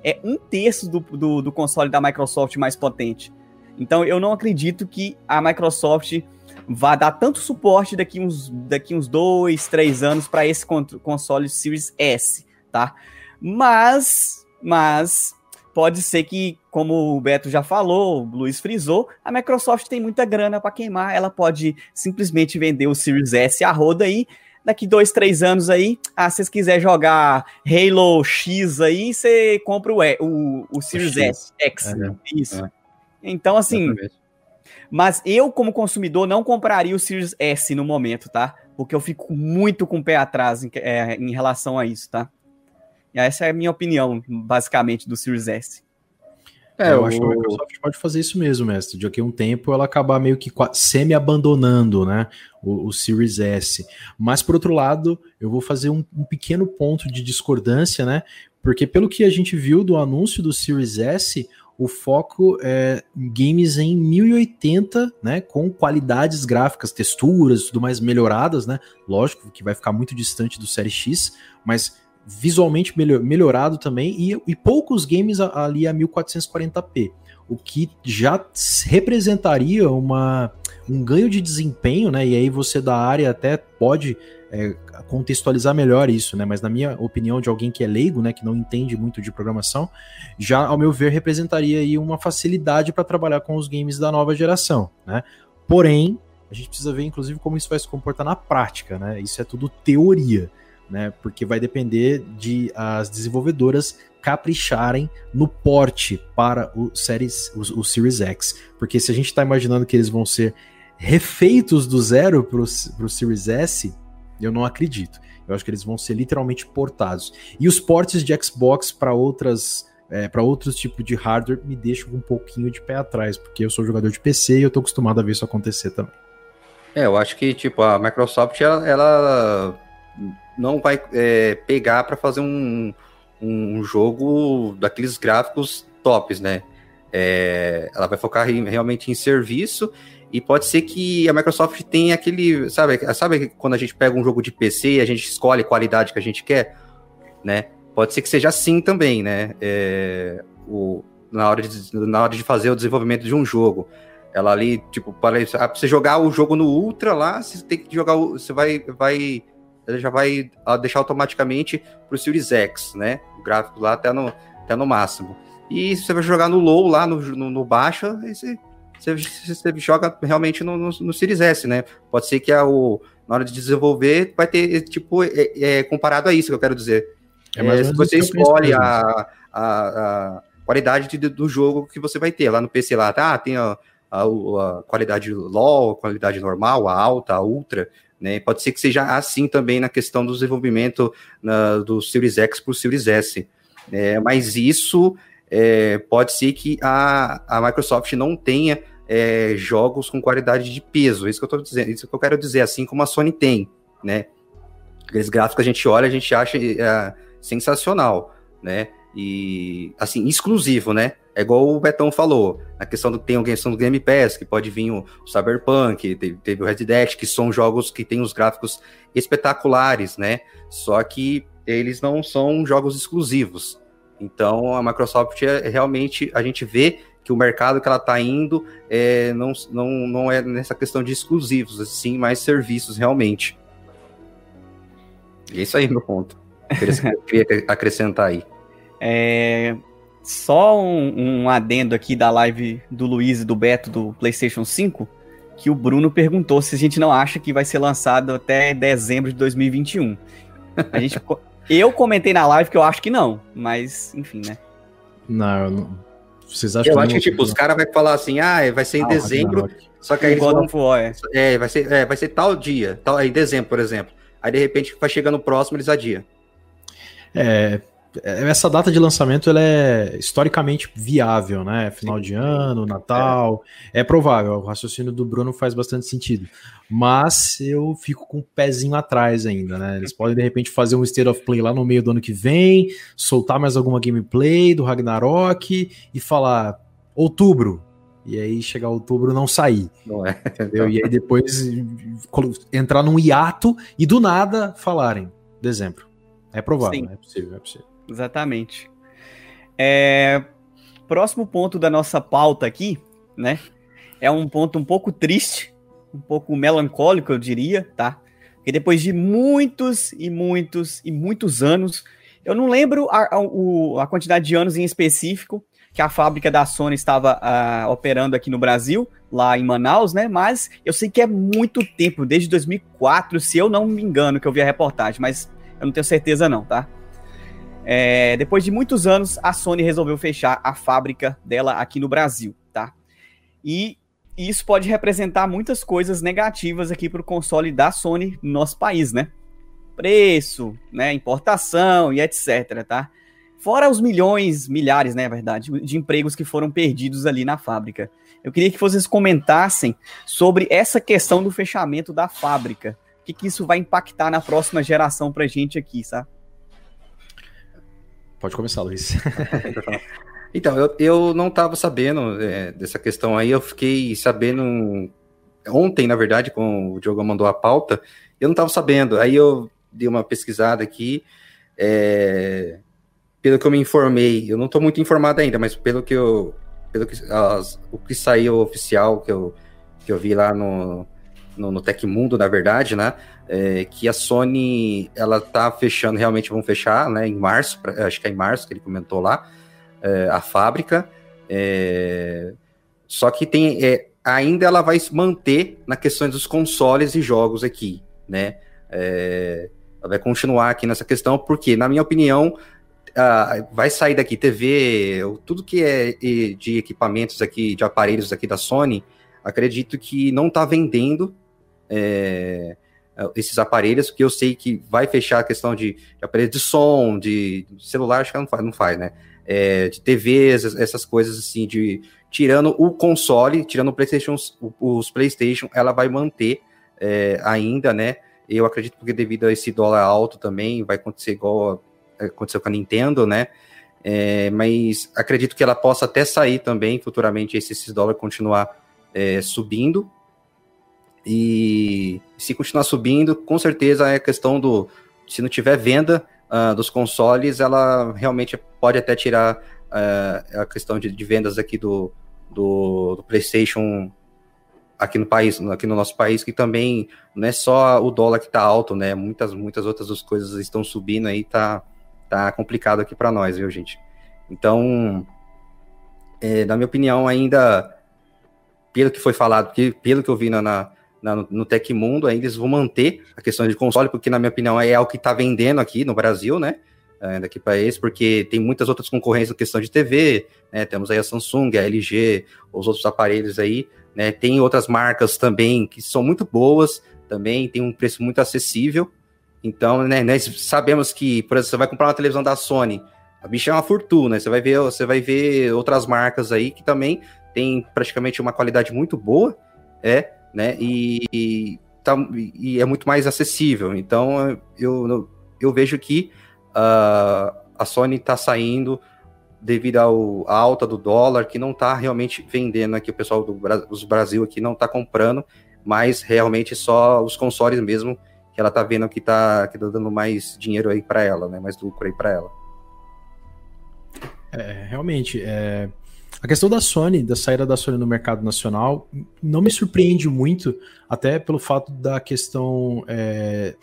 É um terço do, do, do console da Microsoft mais potente. Então eu não acredito que a Microsoft vai dar tanto suporte daqui uns, daqui uns dois, três anos para esse console Series S, tá? Mas, mas pode ser que, como o Beto já falou, o Luiz frisou, a Microsoft tem muita grana para queimar, ela pode simplesmente vender o Series S a roda aí, daqui dois, três anos aí, ah, se vocês quiserem jogar Halo X aí, você compra o, e, o, o Series o X. S, X, é, isso. É. Então, assim, Exatamente. Mas eu, como consumidor, não compraria o Series S no momento, tá? Porque eu fico muito com o pé atrás em, é, em relação a isso, tá? E essa é a minha opinião, basicamente, do Series S. É, eu o... acho que a Microsoft pode fazer isso mesmo, mestre. De aqui a um tempo ela acabar meio que semi-abandonando né, o, o, Series S. Mas, por outro lado, eu vou fazer um, um, pequeno ponto de discordância, né? Porque pelo que a gente viu do anúncio do Series S, o foco é games em 1080, né, com qualidades gráficas, texturas, tudo mais melhoradas, né? Lógico que vai ficar muito distante do Série X, mas visualmente melhor, melhorado também e, e poucos games ali a 1440p, o que já representaria uma um ganho de desempenho, né? E aí você da área até pode é, contextualizar melhor isso, né? Mas na minha opinião, de alguém que é leigo, né, que não entende muito de programação, já ao meu ver representaria aí uma facilidade para trabalhar com os games da nova geração, né? Porém, a gente precisa ver inclusive como isso vai se comportar na prática, né? Isso é tudo teoria, né? Porque vai depender de as desenvolvedoras capricharem no porte para o Series, o, o Series X, porque se a gente está imaginando que eles vão ser refeitos do zero para o Series S, eu não acredito. Eu acho que eles vão ser literalmente portados. E os portes de Xbox para outras é, para outros tipos de hardware me deixam um pouquinho de pé atrás, porque eu sou jogador de PC e eu tô acostumado a ver isso acontecer também. É, eu acho que tipo a Microsoft ela, ela não vai é, pegar para fazer um, um jogo daqueles gráficos tops, né? É, ela vai focar realmente em serviço e pode ser que a Microsoft tenha aquele, sabe, sabe quando a gente pega um jogo de PC e a gente escolhe a qualidade que a gente quer, né? Pode ser que seja assim também, né? É, o, na, hora de, na hora de fazer o desenvolvimento de um jogo. Ela ali, tipo, para você jogar o jogo no Ultra lá, você tem que jogar, você vai, vai, ela já vai deixar automaticamente para o Series X, né? O gráfico lá até no, até no máximo. E se você vai jogar no low lá, no, no, no baixo, você, você, você, joga realmente no, no, no, Series S, né? Pode ser que a, o, na hora de desenvolver vai ter, tipo, é, é, comparado a isso que eu quero dizer. É, é se você escolhe a, a, a, qualidade de, do jogo que você vai ter. Lá no PC lá, tá? Tem a, a, a qualidade low, a qualidade normal, a alta, a ultra. Né? Pode ser que seja assim também na questão do desenvolvimento na, do Series X para o Series S. É, mas isso é, pode ser que a, a Microsoft não tenha é, jogos com qualidade de peso. Isso que eu estou dizendo, isso que eu quero dizer, assim como a Sony tem, né? Aqueles gráficos a gente olha, a gente acha é, sensacional, né? E assim, exclusivo, né? É igual o Betão falou, na questão do tem a questão do Game Pass, que pode vir o Cyberpunk, teve, teve, o Red Dead, que são jogos que têm os gráficos espetaculares, né? Só que eles não são jogos exclusivos. Então a Microsoft é, realmente a gente vê que o mercado que ela está indo é, não, não, não é nessa questão de exclusivos, assim, mais serviços realmente. E é isso aí, meu ponto. Eu queria acrescentar aí. É, só um, um, adendo aqui da live do Luiz e do Beto do PlayStation 5, que o Bruno perguntou se a gente não acha que vai ser lançado até dezembro de 2021. A gente, eu comentei na live que eu acho que não, mas enfim, né? Não, não. Vocês acham eu que acho que, tipo, os caras vão falar assim, ah, vai ser em ah, dezembro, só que aí eles vão... War, é. é, vai ser, é, vai ser tal dia, tal, em dezembro, por exemplo. Aí, de repente, vai chegando próximo, eles adiam. É, essa data de lançamento ela é historicamente viável, né? Final de ano, Natal, é. é. provável. O raciocínio do Bruno faz bastante sentido. Mas eu fico com o um pezinho atrás ainda, né? Eles podem de repente fazer um State of Play lá no meio do ano que vem, soltar mais alguma gameplay do Ragnarok e falar outubro. E aí chegar outubro não sair. Não é. Entendeu? E aí depois entrar num hiato e do nada falarem dezembro. É provável, Sim. é possível, é possível. Exatamente. É, próximo ponto da nossa pauta aqui, né? É um ponto um pouco triste, um pouco melancólico, eu diria, tá? Porque depois de muitos e muitos e muitos anos, eu não lembro a, a, a quantidade de anos em específico que a fábrica da Sony estava uh, operando aqui no Brasil, lá em Manaus, né? Mas eu sei que é muito tempo, desde 2004, se eu não me engano, que eu vi a reportagem, mas eu não tenho certeza não, tá? É, depois de muitos anos, a Sony resolveu fechar a fábrica dela aqui no Brasil, tá? E isso pode representar muitas coisas negativas aqui para o console da Sony no nosso país, né? Preço, né? Importação e etc, tá? Fora os milhões, milhares, né, verdade, de empregos que foram perdidos ali na fábrica. Eu queria que vocês comentassem sobre essa questão do fechamento da fábrica o que, que isso vai impactar na próxima geração pra gente aqui, sabe? Pode começar, Luiz. então, eu, eu não estava sabendo é, dessa questão aí, eu fiquei sabendo ontem, na verdade, com o Diogo mandou a pauta, eu não estava sabendo. Aí eu dei uma pesquisada aqui, é, pelo que eu me informei, eu não estou muito informado ainda, mas pelo que eu, pelo que as, o que saiu oficial que eu, que eu vi lá no, no, no Tecmundo, na verdade, né? É, que a Sony ela tá fechando, realmente vão fechar, né? Em março, pra, acho que é em março que ele comentou lá, é, a fábrica. É, só que tem é, ainda ela vai manter na questão dos consoles e jogos aqui, né? É, ela vai continuar aqui nessa questão, porque, na minha opinião, vai sair daqui TV, tudo que é de equipamentos aqui, de aparelhos aqui da Sony, acredito que não está vendendo é, esses aparelhos, porque eu sei que vai fechar a questão de, de aparelho de som, de, celular, acho que não faz, não faz né? É, de TVs, essas coisas assim, de tirando o console, tirando o PlayStation, os PlayStation, ela vai manter é, ainda, né? Eu acredito porque devido a esse dólar alto também vai acontecer igual aconteceu com a Nintendo, né? É, mas acredito que ela possa até sair também futuramente se esse dólar continuar é, subindo. E se continuar subindo, com certeza é questão do. Se não tiver venda uh, dos consoles, ela realmente pode até tirar uh, a questão de, de, vendas aqui do, do, do, PlayStation aqui no país, aqui no nosso país, que também não é só o dólar que está alto, né? Muitas, muitas outras coisas estão subindo aí, tá, tá complicado aqui para nós, viu, gente? Então, é, na minha opinião, ainda, pelo que foi falado, pelo que eu vi na, na, no Tecmundo, ainda eles vão manter a questão de console, porque, na minha opinião, é o que está vendendo aqui no Brasil, né? É, daqui para esse, porque tem muitas outras concorrências na questão de TV, né? Temos aí a Samsung, a LG, os outros aparelhos aí, né? Tem outras marcas também que são muito boas, também tem um preço muito acessível, então, né, nós sabemos que, por exemplo, você vai comprar uma televisão da Sony, a bicha é uma fortuna, você vai ver, você vai ver outras marcas aí que também tem praticamente uma qualidade muito boa, é, né, e, e, tá, e é muito mais acessível. Então, eu, eu vejo que uh, a Sony está saindo devido ao, à alta do dólar, que não está realmente vendendo aqui, o pessoal do Brasil aqui não está comprando, mas realmente só os consoles mesmo que ela tá vendo que tá, que tá dando mais dinheiro aí para ela, né? Mais lucro aí para ela. É, realmente, é... a questão da Sony, da saída da Sony no mercado nacional, não me surpreende muito, até pelo fato da questão é,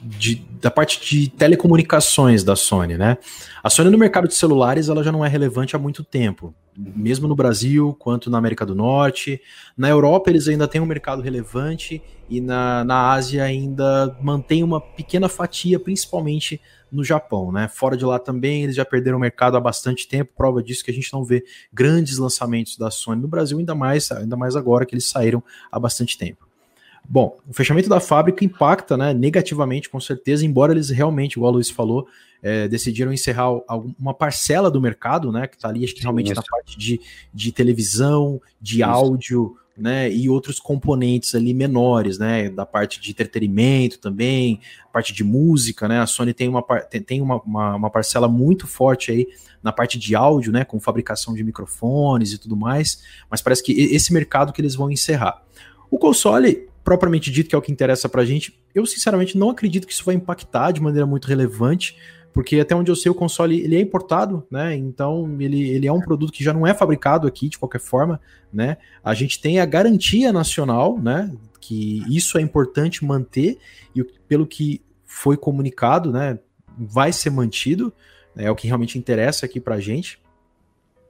de, da parte de telecomunicações da Sony, né? A Sony no mercado de celulares ela já não é relevante há muito tempo, mesmo no Brasil quanto na América do Norte. Na Europa eles ainda têm um mercado relevante e na, na Ásia ainda mantém uma pequena fatia, principalmente no Japão, né? Fora de lá também eles já perderam o mercado há bastante tempo, prova disso que a gente não vê grandes lançamentos da Sony no Brasil, ainda mais, ainda mais agora que eles saíram há bastante tempo. Bom, o fechamento da fábrica impacta né, negativamente, com certeza, embora eles realmente, igual o Luiz falou, é, decidiram encerrar uma parcela do mercado, né? Que está ali, acho que realmente Isso. na parte de, de televisão, de Isso. áudio, né, e outros componentes ali menores, né, da parte de entretenimento também, parte de música, né, a Sony tem uma, tem uma, uma, uma, parcela muito forte aí na parte de áudio, né, com fabricação de microfones e tudo mais, mas parece que esse mercado que eles vão encerrar. O console, propriamente dito, que é o que interessa pra gente, eu sinceramente não acredito que isso vai impactar de maneira muito relevante, porque até onde eu sei o console ele é importado, né? Então ele, ele é um produto que já não é fabricado aqui de qualquer forma, né? A gente tem a garantia nacional, né? Que isso é importante manter e pelo que foi comunicado, né? Vai ser mantido, né, é o que realmente interessa aqui para a gente.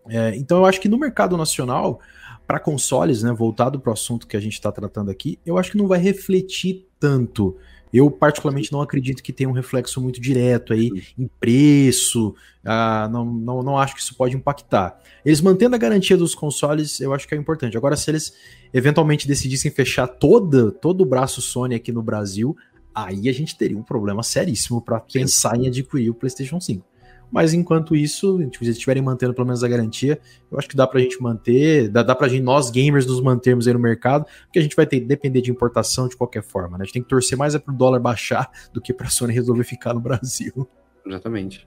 É, então eu acho que no mercado nacional para consoles, né, voltado para o assunto que a gente está tratando aqui, eu acho que não vai refletir tanto. Eu, particularmente, não acredito que tenha um reflexo muito direto aí em preço. Ah, não, não, não acho que isso pode impactar. Eles mantendo a garantia dos consoles, eu acho que é importante. Agora, se eles eventualmente decidissem fechar toda, todo o braço Sony aqui no Brasil, aí a gente teria um problema seríssimo para pensar em adquirir o PlayStation 5. Mas enquanto isso, se eles estiverem mantendo pelo menos a garantia, eu acho que dá pra gente manter, dá, dá pra gente, nós gamers, nos mantermos aí no mercado, porque a gente vai ter que depender de importação de qualquer forma, né? A gente tem que torcer mais é pro dólar baixar do que pra Sony resolver ficar no Brasil. Exatamente.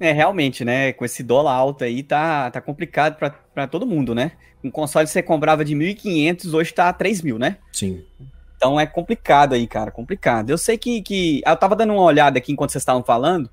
É, realmente, né? Com esse dólar alto aí, tá, tá complicado para todo mundo, né? Um console que você comprava de 1.500, hoje tá 3.000, né? Sim. Então é complicado aí, cara, complicado. Eu sei que, que. Eu tava dando uma olhada aqui enquanto vocês estavam falando.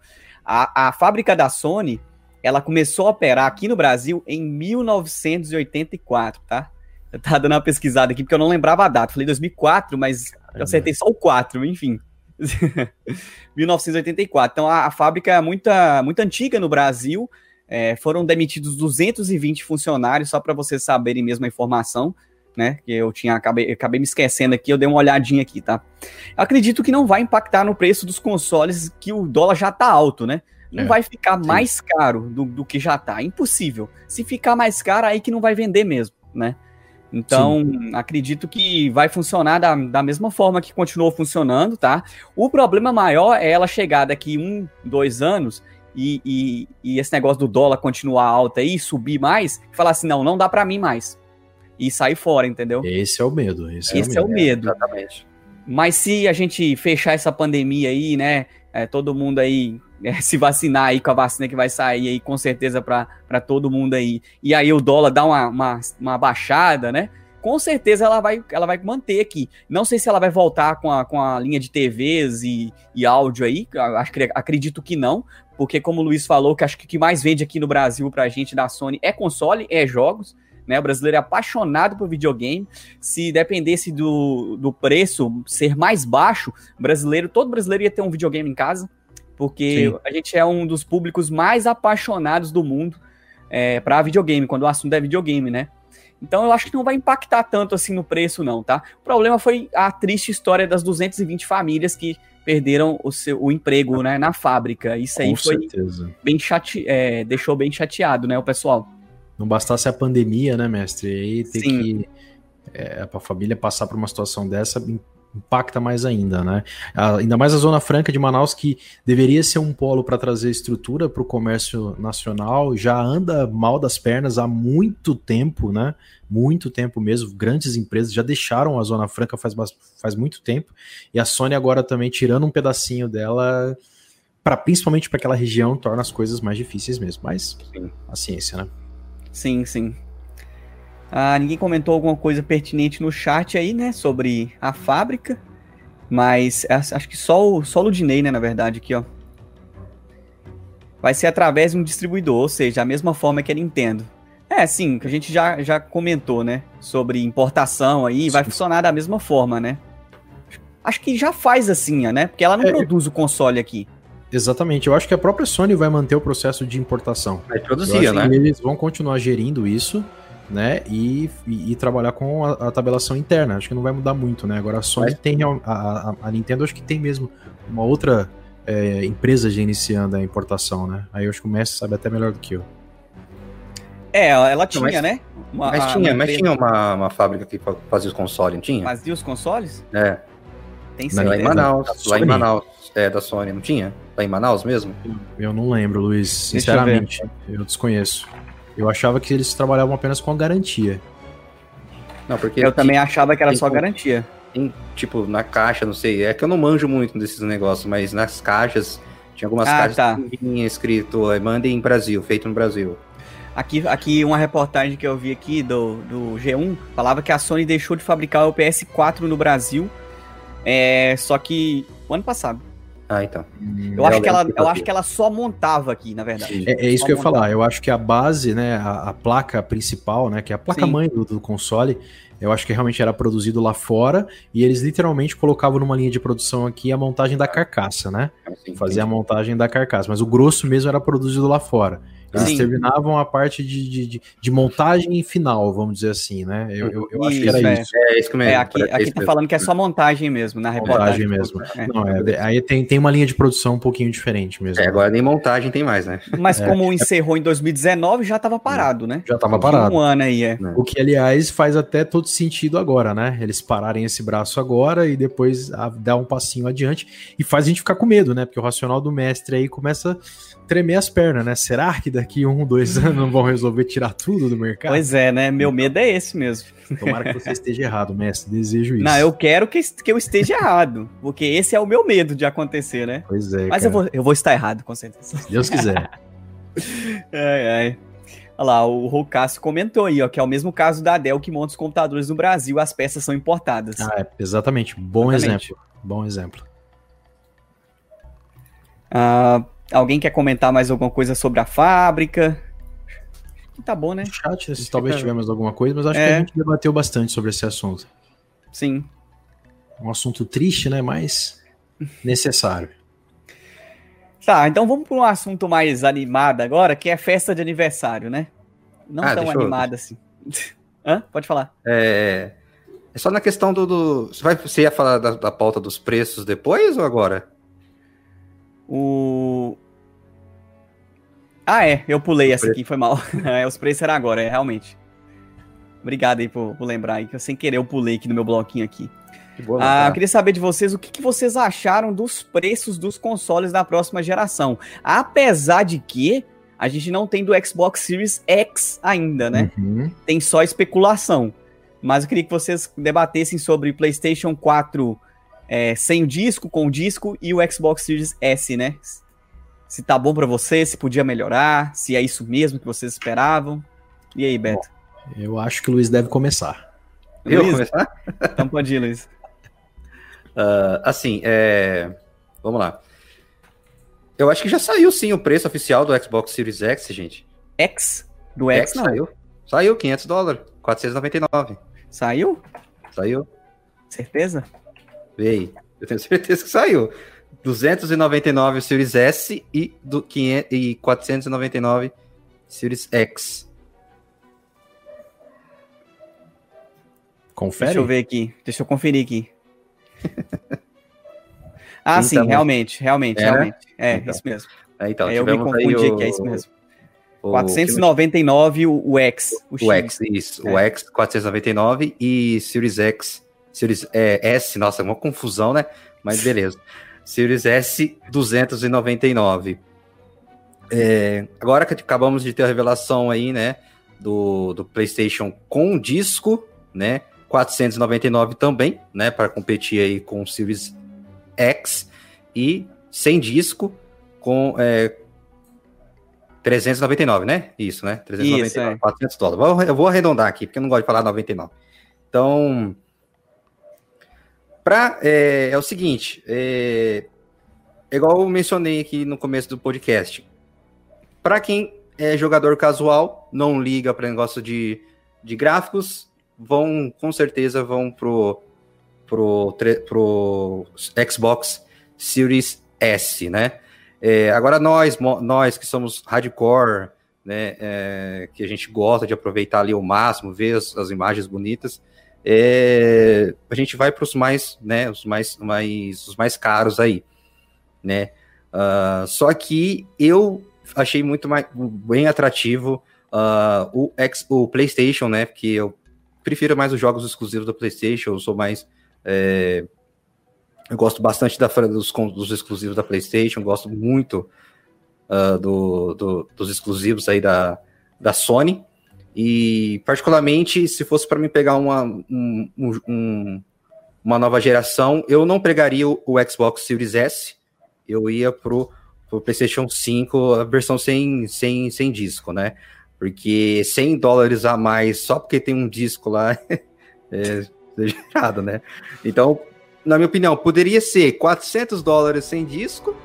A, a fábrica da Sony, ela começou a operar aqui no Brasil em 1984, tá? Eu tava dando uma pesquisada aqui porque eu não lembrava a data. Falei 2004, mas eu acertei só o 4, enfim. 1984. Então a, a, fábrica é muito, muito antiga no Brasil. É, foram demitidos 220 funcionários, só para vocês saberem mesmo a informação né? Que eu tinha acabei, acabei me esquecendo aqui, eu dei uma olhadinha aqui, tá? Eu acredito que não vai impactar no preço dos consoles, que o dólar já tá alto, né? Não é, vai ficar sim. mais caro do, do que já tá. Impossível. Se ficar mais caro, aí que não vai vender mesmo, né? Então, Sim. acredito que vai funcionar da, da mesma forma que continuou funcionando, tá? O problema maior é ela chegar daqui um, dois anos e, e, e esse negócio do dólar continuar alto aí, subir mais, e falar assim, não, não dá para mim mais. E sair fora, entendeu? Esse é o medo. Esse, esse é, o medo. É o medo. É, exatamente. Mas se a gente fechar essa pandemia aí, né? É, todo mundo aí é, se vacinar aí com a vacina que vai sair aí, com certeza, para todo mundo aí. E aí o dólar dá uma, uma, uma, baixada, né? Com certeza ela vai, ela vai manter aqui. Não sei se ela vai voltar com a, com a linha de TVs e, e áudio aí. Acho, acredito que não, porque como o Luiz falou, que acho que o que mais vende aqui no Brasil pra gente da Sony é console, é jogos. Né, o brasileiro é apaixonado por videogame. Se dependesse do, do preço ser mais baixo, brasileiro, todo brasileiro ia ter um videogame em casa porque Sim. a gente é um dos públicos mais apaixonados do mundo é, para videogame, quando o assunto é videogame, né? Então eu acho que não vai impactar tanto assim no preço, não, tá? O problema foi a triste história das 220 famílias que perderam o seu o emprego né, na fábrica. Isso aí Com foi certeza. bem chate, é, deixou bem chateado, né, o pessoal. Não bastasse a pandemia, né, mestre? E aí tem que é, a família passar por uma situação dessa impacta mais ainda, né? Ainda mais a Zona Franca de Manaus, que deveria ser um polo para trazer estrutura para o comércio nacional, já anda mal das pernas há muito tempo, né? Muito tempo mesmo. Grandes empresas já deixaram a Zona Franca faz, faz muito tempo. E a Sony agora também tirando um pedacinho dela, para principalmente para aquela região, torna as coisas mais difíceis mesmo. Mas sim. a ciência, né? Sim, sim. Ah, ninguém comentou alguma coisa pertinente no chat aí, né? Sobre a fábrica. Mas acho que só o, só o Ludinei, né? Na verdade, aqui, ó. Vai ser através de um distribuidor, ou seja, a mesma forma que a Nintendo. É, sim, que a gente já, já comentou, né? Sobre importação aí, sim. vai funcionar da mesma forma, né? Acho que já faz assim, né? Porque ela não é, produz o console aqui. Exatamente, eu acho que a própria Sony vai manter o processo de importação. Vai produzir, né? Eles vão continuar gerindo isso né? E, e, e trabalhar com a, a, tabelação interna. Acho que não vai mudar muito, né? Agora a Sony Mas... tem. A, a, a, Nintendo acho que tem mesmo uma outra é, empresa já iniciando a importação, né? Aí eu acho que o Messi sabe até melhor do que eu. É, ela tinha, mas, né? Uma, mas tinha, uma mas tinha uma, uma fábrica que fazia os consoles, não tinha? Fazia os consoles? É. Tem certeza. Lá em Manaus, lá em Manaus, é, da Sony, não tinha? Lá em Manaus mesmo? Eu não lembro, Luiz, sinceramente. Eu, eu desconheço. Eu achava que eles trabalhavam apenas com a garantia. Não, porque eu também achava que era só garantia. Em, tipo, na caixa, não sei, é que eu não manjo muito desses negócios, mas nas caixas, tinha algumas ah, caixas tá. que vinha escrito, mandem em Brasil, feito no Brasil. Aqui, aqui uma reportagem que eu vi aqui do, do G1 falava que a Sony deixou de fabricar o PS4 no Brasil, é, só que o ano passado. Ah, então. Eu, acho que, ela, eu acho que ela só montava aqui, na verdade. É, é isso que eu ia falar. Eu acho que a base, né, a, a placa principal, né, que é a placa-mãe do, do, console, eu acho que realmente era produzido lá fora e eles literalmente colocavam numa linha de produção aqui a montagem da carcaça, né? Fazia a montagem da carcaça, mas o grosso mesmo era produzido lá fora. Eles Sim. terminavam a parte de, de, de, de, montagem final, vamos dizer assim, né? Eu, eu, eu acho que era é. isso. É, isso que mesmo. É, aqui, aqui tá falando que é só montagem mesmo, na reportagem. Montagem mesmo. É. Não, é, aí tem, tem uma linha de produção um pouquinho diferente mesmo. É, agora nem montagem tem mais, né? Mas é. como encerrou em 2019, já estava parado, né? Já estava parado. Um ano aí, é. O que, aliás, faz até todo sentido agora, né? Eles pararem esse braço agora e depois dar um passinho adiante e faz a gente ficar com medo, né? Porque o racional do mestre aí começa tremer as pernas, né? Será que daqui um, dois anos não vão resolver tirar tudo do mercado? Pois é, né? Meu medo é esse mesmo. Tomara que você esteja errado, mestre. Desejo isso. Não, eu quero que, que eu esteja errado. Porque esse é o meu medo de acontecer, né? Pois é. Mas eu vou, eu vou estar errado, com certeza. Se Deus quiser. ai, ai. Olha lá, o Roucasso comentou aí, ó, que é o mesmo caso da Dell que monta os computadores no Brasil, as peças são importadas. Ah, é, exatamente. Bom exatamente. exemplo. Bom exemplo. Ah, Alguém quer comentar mais alguma coisa sobre a fábrica? Tá bom, né? No chat, se talvez tivemos alguma coisa, mas acho é. que a gente debateu bastante sobre esse assunto. Sim. Um assunto triste, né? Mas necessário. Tá, então vamos para um assunto mais animado agora, que é festa de aniversário, né? Não ah, tão animada eu... assim. Hã? Pode falar. É, é só na questão do. do... Você, vai, você ia falar da, da pauta dos preços depois ou agora? O. Ah, é, eu pulei essa aqui, foi mal. é, os preços eram agora, é, realmente. Obrigado aí por, por lembrar aí, que eu sem querer eu pulei aqui no meu bloquinho aqui. Boa, ah, eu queria saber de vocês o que, que, vocês acharam dos preços dos consoles da próxima geração. Apesar de que a gente não tem do Xbox Series X ainda, né? Uhum. Tem só especulação. Mas eu queria que vocês debatessem sobre PlayStation 4 é, sem disco, com disco e o Xbox Series S, né? Se tá bom para você, se podia melhorar, se é isso mesmo que vocês esperavam. E aí, Beto? Bom, eu acho que o Luiz deve começar. Eu Luiz? começar? Então pode ir, Luiz. Uh, assim, é... vamos lá. Eu acho que já saiu sim o preço oficial do Xbox Series X, gente. X? Do X, X não? Saiu. Saiu, 500 dólares, 499. Saiu? Saiu. Certeza? Veio. Eu tenho certeza que saiu. 299 Series S e, do 500, e 499 Series X. Confere? Deixa eu ver aqui. Deixa eu conferir aqui. ah, sim, então, realmente, realmente, é, realmente. É, então. isso mesmo. É, então, é, eu me confundi o... aqui, é isso mesmo. O 499 o, o X. O, o X, isso. É. O X, 499 e Series X, Series é, S, nossa, uma confusão, né? Mas beleza. Series S, 299. É, agora que acabamos de ter a revelação aí, né? Do, do PlayStation com disco, né? 499 também, né? Para competir aí com o Series X e sem disco com é, 399, né? Isso, né? 399, Isso, é. 400 dólares. Eu vou arredondar aqui, porque eu não gosto de falar 99. Então, pra, é, é o seguinte, é, igual eu mencionei aqui no começo do podcast, para quem é jogador casual, não liga para negócio de, de gráficos, vão, com certeza, vão pro, pro, pro Xbox Series S, né? É, agora nós, nós que somos hardcore, né, é, que a gente gosta de aproveitar ali o máximo, ver as, as imagens bonitas, é, a gente vai para os mais, né, os mais, mais, os mais caros aí, né? Uh, só que eu achei muito mais bem atrativo uh, o, X, o PlayStation, né? Porque eu prefiro mais os jogos exclusivos do PlayStation, eu sou mais. É, eu gosto bastante da, dos, dos exclusivos da PlayStation, gosto muito uh, do, do, dos exclusivos aí da, da Sony. E, particularmente, se fosse para mim pegar uma, um, um, uma nova geração, eu não pegaria o, o Xbox Series S, eu ia pro, pro PlayStation 5, a versão sem, sem, sem disco, né? Porque 100 dólares a mais só porque tem um disco lá é exagerado, né? Então, na minha opinião, poderia ser 400 dólares sem disco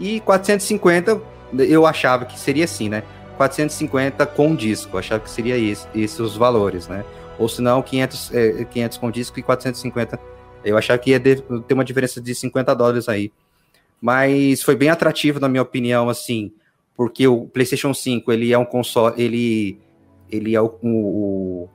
e 450, eu achava que seria assim, né? 450 com disco, achava que seria esse, esses os valores, né? Ou se não, 500, é, 500 com disco e 450, eu achava que ia ter uma diferença de 50 dólares aí. Mas foi bem atrativo, na minha opinião, assim, porque o PlayStation 5 ele é um console, ele ele é o, o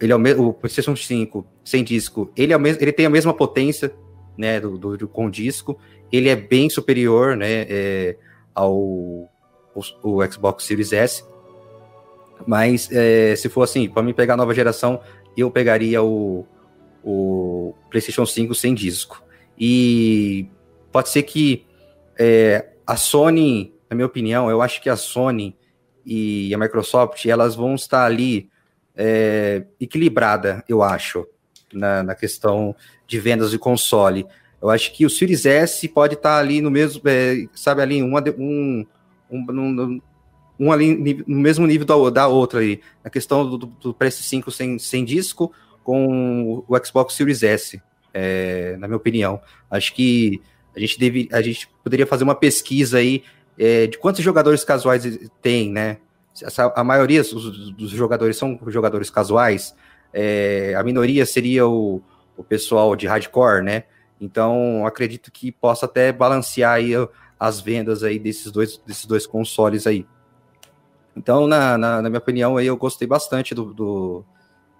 ele é o, o, PlayStation 5 sem disco, ele é o mesmo, ele tem a mesma potência, né, do, do, do com disco, ele é bem superior, né, é, ao o, Xbox Series S. Mas é, se for assim, para mim pegar a nova geração, eu pegaria o, o PlayStation 5 sem disco. E pode ser que é, a Sony na minha opinião, eu acho que a Sony e a Microsoft, elas vão estar ali é, equilibrada, eu acho, na, na, questão de vendas de console. Eu acho que o Series S pode estar ali no mesmo, é, sabe, ali uma, um, um, um, um, ali no mesmo nível da, da outra aí, na questão do, do PS5 sem, sem disco com o Xbox Series S, é, na minha opinião. Acho que a gente deve, a gente poderia fazer uma pesquisa aí é, de quantos jogadores casuais tem, né? a maioria dos, dos jogadores são jogadores casuais, é, a minoria seria o, o pessoal de hardcore, né? Então, acredito que possa até balancear aí as vendas aí desses dois, desses dois consoles aí. Então, na, na, na minha opinião, aí eu gostei bastante do, do,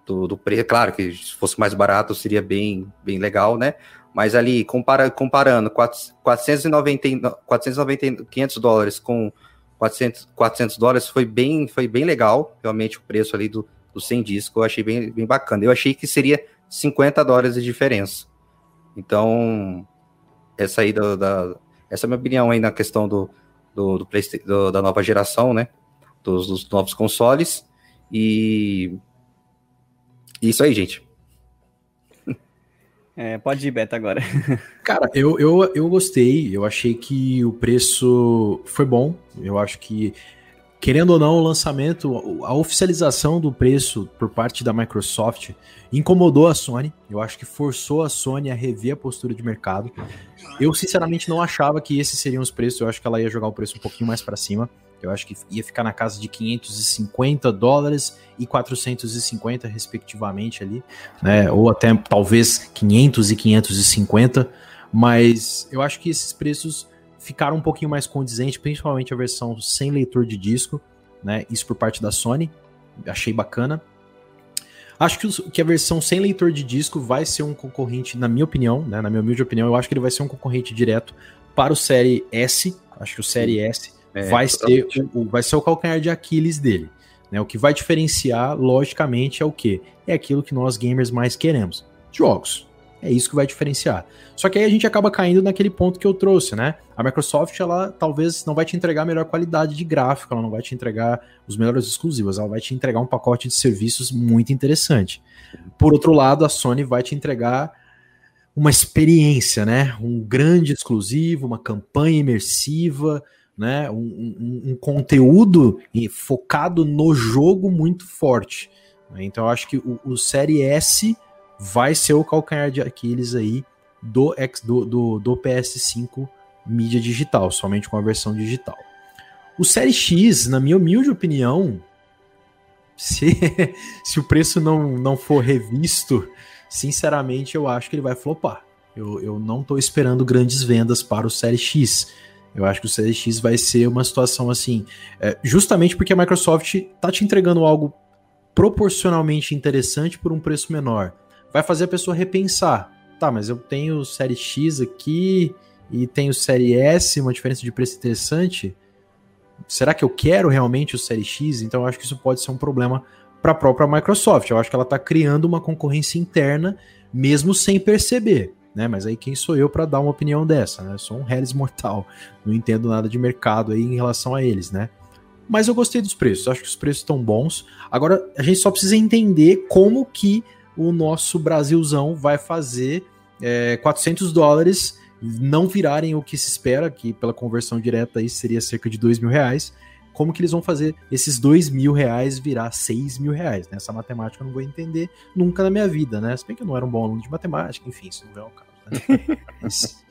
do, do preço. Claro que se fosse mais barato seria bem, bem legal, né? Mas ali, compara, comparando 490, 490, 500 dólares com 400, 400 dólares, foi bem, foi bem legal, realmente, o preço ali do, do sem disco, eu achei bem, bem bacana. Eu achei que seria 50 dólares de diferença. Então, essa aí da, da essa é a minha opinião aí na questão do, do, do, do da nova geração, né? Dos, dos, novos consoles. E isso aí, gente. É, pode ir, Beto, agora. Cara, eu, eu, eu gostei. Eu achei que o preço foi bom. Eu acho que querendo ou não, o lançamento, a oficialização do preço por parte da Microsoft incomodou a Sony. Eu acho que forçou a Sony a rever a postura de mercado. Eu, sinceramente, não achava que esses seriam os preços. Eu acho que ela ia jogar o preço um pouquinho mais para cima. Eu acho que ia ficar na casa de 550 dólares e 450, respectivamente, ali, né? Ou até talvez 500 e 550. Mas eu acho que esses preços ficaram um pouquinho mais condizentes, principalmente a versão sem leitor de disco, né? Isso por parte da Sony, achei bacana. Acho que, que a versão sem leitor de disco vai ser um concorrente, na minha opinião, né? Na minha humilde opinião, eu acho que ele vai ser um concorrente direto para o Série S. Acho que o Série S é, vai, ser o, vai ser o calcanhar de Aquiles dele. Né? O que vai diferenciar, logicamente, é o que? É aquilo que nós gamers mais queremos: jogos. É isso que vai diferenciar. Só que aí a gente acaba caindo naquele ponto que eu trouxe, né? A Microsoft, ela talvez não vai te entregar a melhor qualidade de gráfico, ela não vai te entregar os melhores exclusivos, ela vai te entregar um pacote de serviços muito interessante. Por outro lado, a Sony vai te entregar uma experiência, né? Um grande exclusivo, uma campanha imersiva, né? Um, um, um conteúdo focado no jogo muito forte. Então eu acho que o, o Série S vai ser o calcanhar de Aquiles aí do, do, do, do PS5 mídia digital, somente com a versão digital. O Série X, na minha humilde opinião, se, se o preço não, não for revisto, sinceramente eu acho que ele vai flopar. Eu, eu não estou esperando grandes vendas para o Série X. Eu acho que o Série X vai ser uma situação assim, é, justamente porque a Microsoft está te entregando algo proporcionalmente interessante por um preço menor vai fazer a pessoa repensar. Tá, mas eu tenho série X aqui e tenho série S, uma diferença de preço interessante. Será que eu quero realmente o série X? Então eu acho que isso pode ser um problema para a própria Microsoft. Eu acho que ela está criando uma concorrência interna, mesmo sem perceber. Né? Mas aí quem sou eu para dar uma opinião dessa? Né? Eu sou um Hellis mortal, não entendo nada de mercado aí em relação a eles, né? Mas eu gostei dos preços, acho que os preços estão bons. Agora a gente só precisa entender como que o nosso Brasilzão vai fazer é, 400 dólares não virarem o que se espera, que pela conversão direta aí seria cerca de 2 mil reais. Como que eles vão fazer esses 2 mil reais virar 6 mil reais? Né? Essa matemática eu não vou entender nunca na minha vida, né? Se bem que eu não era um bom aluno de matemática, enfim, isso não é o caso. Né? Mas,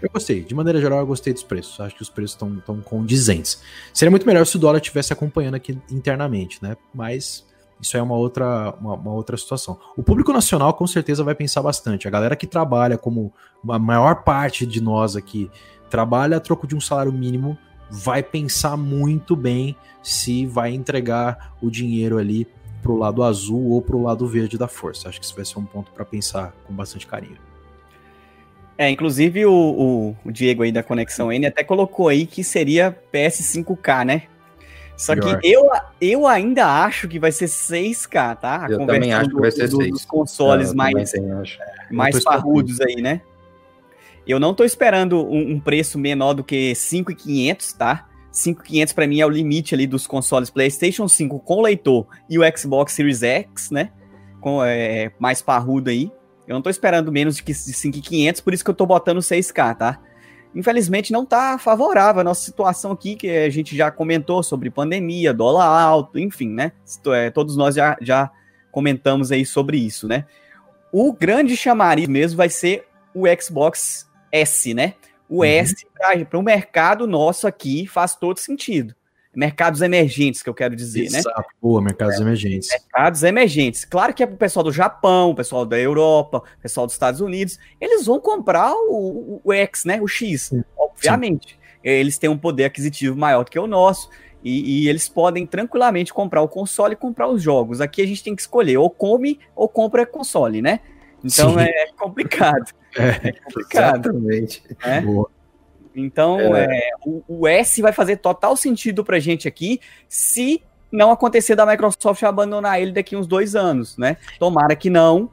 eu gostei, de maneira geral, eu gostei dos preços. Acho que os preços estão condizentes. Seria muito melhor se o dólar estivesse acompanhando aqui internamente, né? Mas isso é uma outra, uma, uma, outra situação. O público nacional com certeza vai pensar bastante. A galera que trabalha, como a maior parte de nós aqui, trabalha a troco de um salário mínimo, vai pensar muito bem se vai entregar o dinheiro ali pro lado azul ou pro lado verde da força. Acho que isso vai ser um ponto para pensar com bastante carinho. É, inclusive o, o, o Diego aí da Conexão N até colocou aí que seria PS5K, né? Só Pior. que eu, eu ainda acho que vai ser 6K, tá? A eu também acho do, que vai ser do, 6. Dos consoles mais, mais parrudos aí, né? Eu não tô esperando um, um preço menor do que 5,500, tá? 5,500 para mim é o limite ali dos consoles PlayStation 5 com leitor e o Xbox Series X, né? Com, é, mais parrudo aí. Eu não tô esperando menos de 5,500, por isso que eu tô botando 6K, tá? Infelizmente não está favorável a nossa situação aqui, que a gente já comentou sobre pandemia, dólar alto, enfim, né? É, todos nós já, já comentamos aí sobre isso, né? O grande chamariz mesmo vai ser o Xbox S, né? O uhum. S para o mercado nosso aqui faz todo sentido mercados emergentes, que eu quero dizer, Exato. né? Boa, mercados é, emergentes. Mercados emergentes. Claro que é pro pessoal do Japão, pessoal da Europa, pessoal dos Estados Unidos, eles vão comprar o, o X, né? O X, Sim. obviamente. Sim. Eles têm um poder aquisitivo maior do que o nosso. E, e, eles podem tranquilamente comprar o console e comprar os jogos. Aqui a gente tem que escolher, ou come ou compra console, né? Então Sim. é complicado. É, é complicado. Exatamente. É? Boa. Então, é. É, o, o, S vai fazer total sentido pra gente aqui se não acontecer da Microsoft abandonar ele daqui uns dois anos, né? Tomara que não.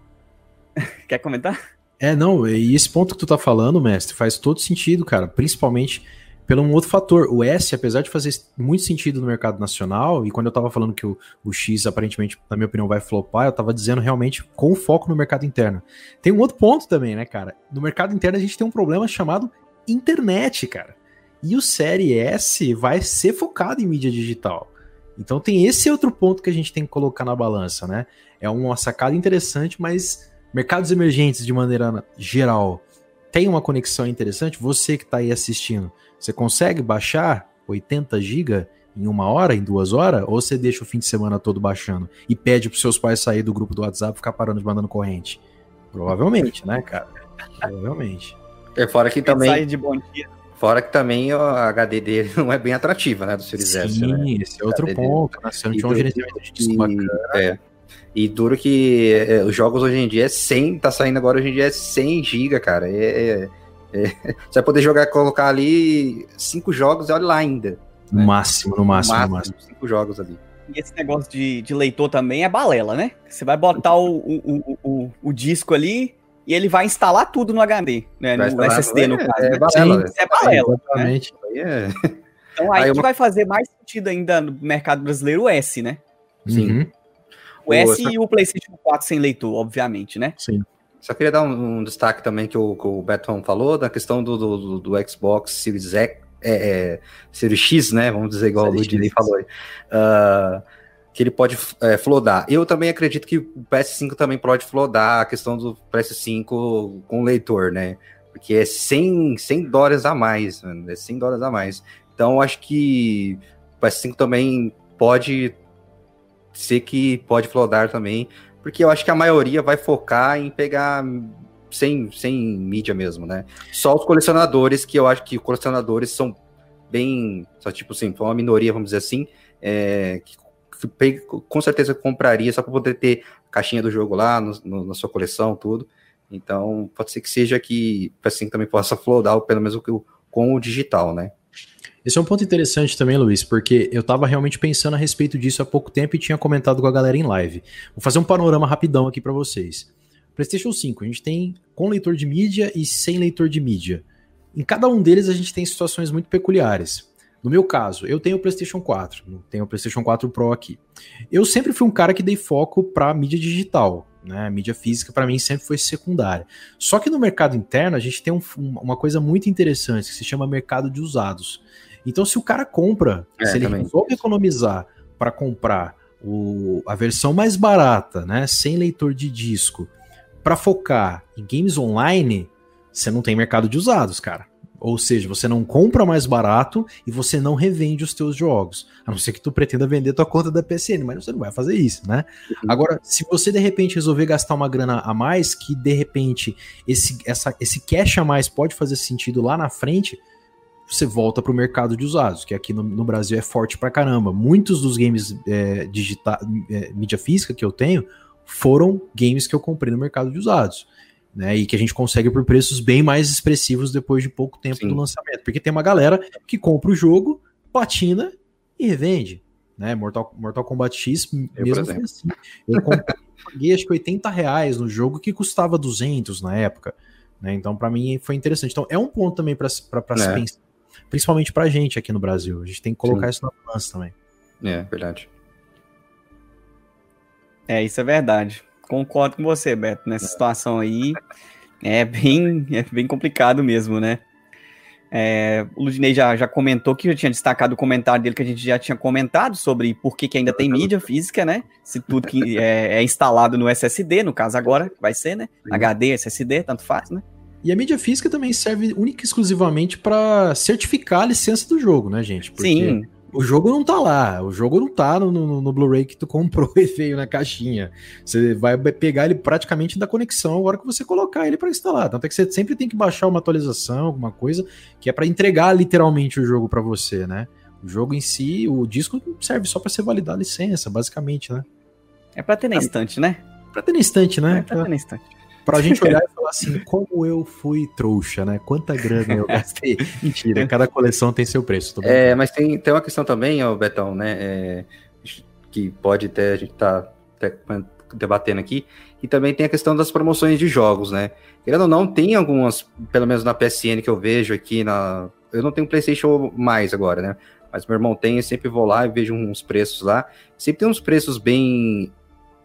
Quer comentar? É, não, e esse ponto que tu tá falando, mestre, faz todo sentido, cara. Principalmente pelo um outro fator. O S, apesar de fazer muito sentido no mercado nacional, e quando eu tava falando que o, o X aparentemente, na minha opinião, vai flopar, eu tava dizendo realmente com foco no mercado interno. Tem um outro ponto também, né, cara? No mercado interno a gente tem um problema chamado internet, cara. E o Série S vai ser focado em mídia digital. Então tem esse outro ponto que a gente tem que colocar na balança, né? É uma sacada interessante, mas mercados emergentes de maneira geral tem uma conexão interessante. Você que está aí assistindo, você consegue baixar 80 GB em uma hora, em duas horas? Ou você deixa o fim de semana todo baixando e pede para seus pais sair do grupo do WhatsApp e ficar parando de mandando corrente? Provavelmente, né, cara? Provavelmente. É fora que também. de bom dia. Fora que também a HD dele não é bem atrativa, né? Do Series Sim, S. Né? esse é outro ponto. Né? Você não tinha um gerenciamento de disco bacana. É. E duro que é, os jogos hoje em dia é 100, tá saindo agora hoje em dia é 100 GB, cara. É, é, é, você vai poder jogar, colocar ali cinco jogos e olha lá ainda. No né? máximo, no máximo, no máximo. Cinco jogos ali. E esse negócio de, de leitor também é balela, né? Você vai botar o, o, o, o, disco ali e ele vai instalar tudo no HD, né? no SSD, no é, caso. É, né? balela. É balela. Né? É. Então aí, aí uma... vai fazer mais sentido ainda no mercado brasileiro o S, né? Sim. Uhum. O S e o PlayStation 4 sem leitor, obviamente, né? Sim. Só queria dar um, um destaque também que o, que o Beton falou, da questão do, do, do Xbox Series X, é, é, Series X, né? Vamos dizer igual Series o Ludinei falou aí. Uh, que ele pode é, flodar. Eu também acredito que o PS5 também pode flodar a questão do PS5 com leitor, né? Porque é 100, 100 dólares a mais, mano, é 100 dólares a mais. Então, acho que o PS5 também pode ser que pode flodar também, porque eu acho que a maioria vai focar em pegar sem, sem mídia mesmo, né? Só os colecionadores, que eu acho que colecionadores são bem, só tipo assim, uma minoria, vamos dizer assim, é, que, com certeza compraria só para poder ter caixinha do jogo lá no, no, na sua coleção, tudo. Então, pode ser que seja que assim também possa flodar, pelo menos com o digital, né? Esse é um ponto interessante também, Luiz, porque eu estava realmente pensando a respeito disso há pouco tempo e tinha comentado com a galera em live. Vou fazer um panorama rapidão aqui para vocês. PlayStation 5, a gente tem com leitor de mídia e sem leitor de mídia. Em cada um deles a gente tem situações muito peculiares. No meu caso, eu tenho o PlayStation 4, tenho o PlayStation 4 Pro aqui. Eu sempre fui um cara que dei foco para mídia digital, né? A mídia física para mim sempre foi secundária. Só que no mercado interno a gente tem um, uma coisa muito interessante que se chama mercado de usados. Então, se o cara compra, é, se ele também. resolve economizar para comprar o, a versão mais barata, né, sem leitor de disco, para focar em games online, você não tem mercado de usados, cara. Ou seja, você não compra mais barato e você não revende os teus jogos. A não ser que tu pretenda vender tua conta da PSN, mas você não vai fazer isso, né? Uhum. Agora, se você de repente resolver gastar uma grana a mais, que de repente esse, essa, esse cash a mais pode fazer sentido lá na frente, você volta para o mercado de usados, que aqui no, no, Brasil é forte pra caramba. Muitos dos games é, digital, é, mídia física que eu tenho foram games que eu comprei no mercado de usados. Né, e que a gente consegue por preços bem mais expressivos depois de pouco tempo Sim. do lançamento. Porque tem uma galera que compra o jogo, patina e revende. Né? Mortal, Mortal Kombat X eu, mesmo foi assim. Eu comprei, acho que 80 reais no jogo que custava 200 na época. Né? Então, para mim, foi interessante. Então, é um ponto também para se é. pensar principalmente pra gente aqui no Brasil. A gente tem que colocar Sim. isso na balança também. É, verdade. É, isso é verdade. Concordo com você, Beto. Nessa situação aí é bem, é bem complicado mesmo, né? É, o Ludinei já, já comentou que já tinha destacado o comentário dele que a gente já tinha comentado sobre por que, que ainda tem mídia física, né? Se tudo que é, é, instalado no SSD, no caso agora, vai ser, né? HD, SSD, tanto faz, né? E a mídia física também serve única e exclusivamente para certificar a licença do jogo, né, gente? Porque Sim. O jogo não tá lá, o jogo não tá no, no, no Blu-ray que tu comprou e veio na caixinha. Você vai pegar ele praticamente da conexão agora que você colocar ele para instalar. Tanto é que você sempre tem que baixar uma atualização, alguma coisa, que é para entregar literalmente o jogo para você, né? O jogo em si, o disco serve só para você validar a licença, basicamente, né? É para ter na estante, né? Pra ter na estante, né? É pra ter na estante. Pra gente olhar e falar assim, como eu fui trouxa, né? Quanta grana eu gastei. Mentira, cada coleção tem seu preço. É, mas tem, tem uma questão também, ó, Betão, né? É, que pode ter, a gente tá debatendo aqui, e também tem a questão das promoções de jogos, né? Querendo ou não, tem algumas, pelo menos na PSN que eu vejo aqui na. Eu não tenho PlayStation mais agora, né? Mas meu irmão tem, eu sempre vou lá e vejo uns preços lá. Sempre tem uns preços bem.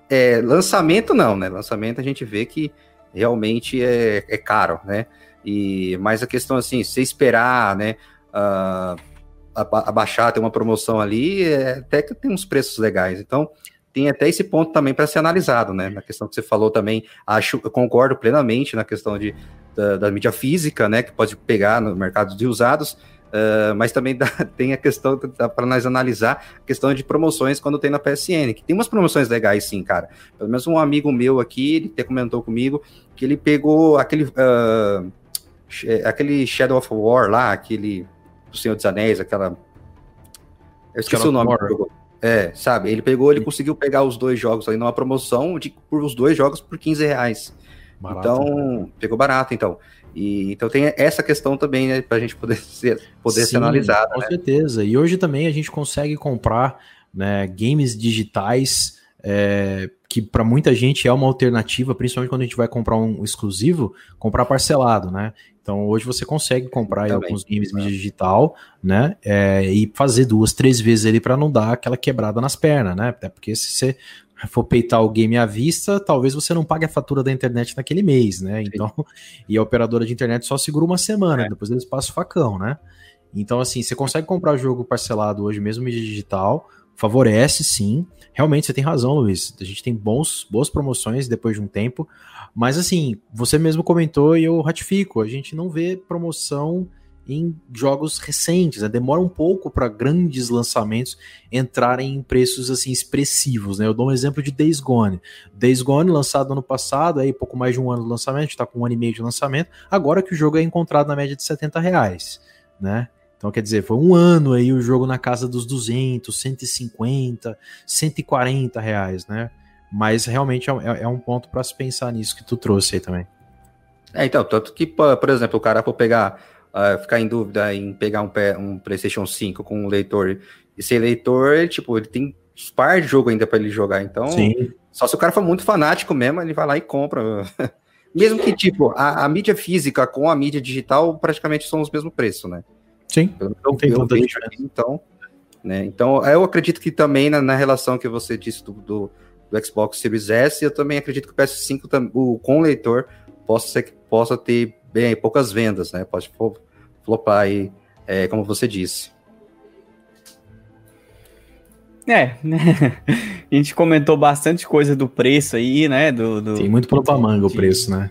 É, lançamento não, né? Lançamento a gente vê que realmente é, é caro, né? E, mas a questão assim, se esperar, né? Uh, abaixar, ter uma promoção ali, é, até que tem uns preços legais. Então, tem até esse ponto também para ser analisado, né? Na questão que você falou também, acho, eu concordo plenamente na questão de, da, da mídia física, né? Que pode pegar no mercado de usados, uh, mas também dá, tem a questão para nós analisar a questão de promoções quando tem na PSN, que tem umas promoções legais, sim, cara. Pelo menos um amigo meu aqui, ele até comentou comigo que ele pegou aquele, uh, aquele Shadow of War lá, aquele do Senhor dos Anéis, aquela. Eu esqueci Shadow o nome do jogo. É, sabe? Ele pegou, ele conseguiu pegar os dois jogos ali numa promoção de por os dois jogos por 15 reais. Barato, então, né? pegou barato, então. E, então tem essa questão também, né, pra gente poder ser, poder Sim, ser analisada. Com né? certeza. E hoje também a gente consegue comprar né, games digitais é, que para muita gente é uma alternativa, principalmente quando a gente vai comprar um exclusivo, comprar parcelado, né? Então hoje você consegue comprar alguns games mídia digital, né? É, e fazer duas, três vezes ele para não dar aquela quebrada nas pernas, né? Até porque se você for peitar o game à vista, talvez você não pague a fatura da internet naquele mês, né? Então, e a operadora de internet só segura uma semana, é. depois eles passam o facão, né? Então, assim, você consegue comprar jogo parcelado hoje mesmo mídia digital, favorece sim. Realmente você tem razão, Luiz. A gente tem bons, boas promoções depois de um tempo. Mas assim, você mesmo comentou e eu ratifico, a gente não vê promoção em jogos recentes, né? demora um pouco para grandes lançamentos entrarem em preços assim expressivos, né? Eu dou um exemplo de Days Gone. Days Gone lançado ano passado, aí pouco mais de um ano de lançamento, está com um ano e meio de lançamento, agora que o jogo é encontrado na média de 70 reais, né? Então, quer dizer, foi um ano aí o jogo na casa dos 200, 150, 140 reais, né? Mas realmente é, é, é um ponto para se pensar nisso que tu trouxe aí também. É, então, tanto que, por exemplo, o cara for pegar, uh, ficar em dúvida em pegar um, um, PlayStation 5 com um leitor, e ser leitor, tipo, ele tem par de jogo ainda para ele jogar, então, Sim. só se o cara for muito fanático mesmo, ele vai lá e compra. mesmo que, tipo, a, a mídia física com a mídia digital praticamente são os mesmos preços, né? Sim. não tem eu vejo aqui, então, né? Então, eu acredito que também na, na relação que você disse do, do, do, Xbox Series S, eu também acredito que o PS5 o, com leitor possa ser que possa ter bem poucas vendas, né? Pode flopar aí, é, como você disse. É, né? a gente comentou bastante coisa do preço aí, né? Do, do... Tem muito pano pra manga o preço, né?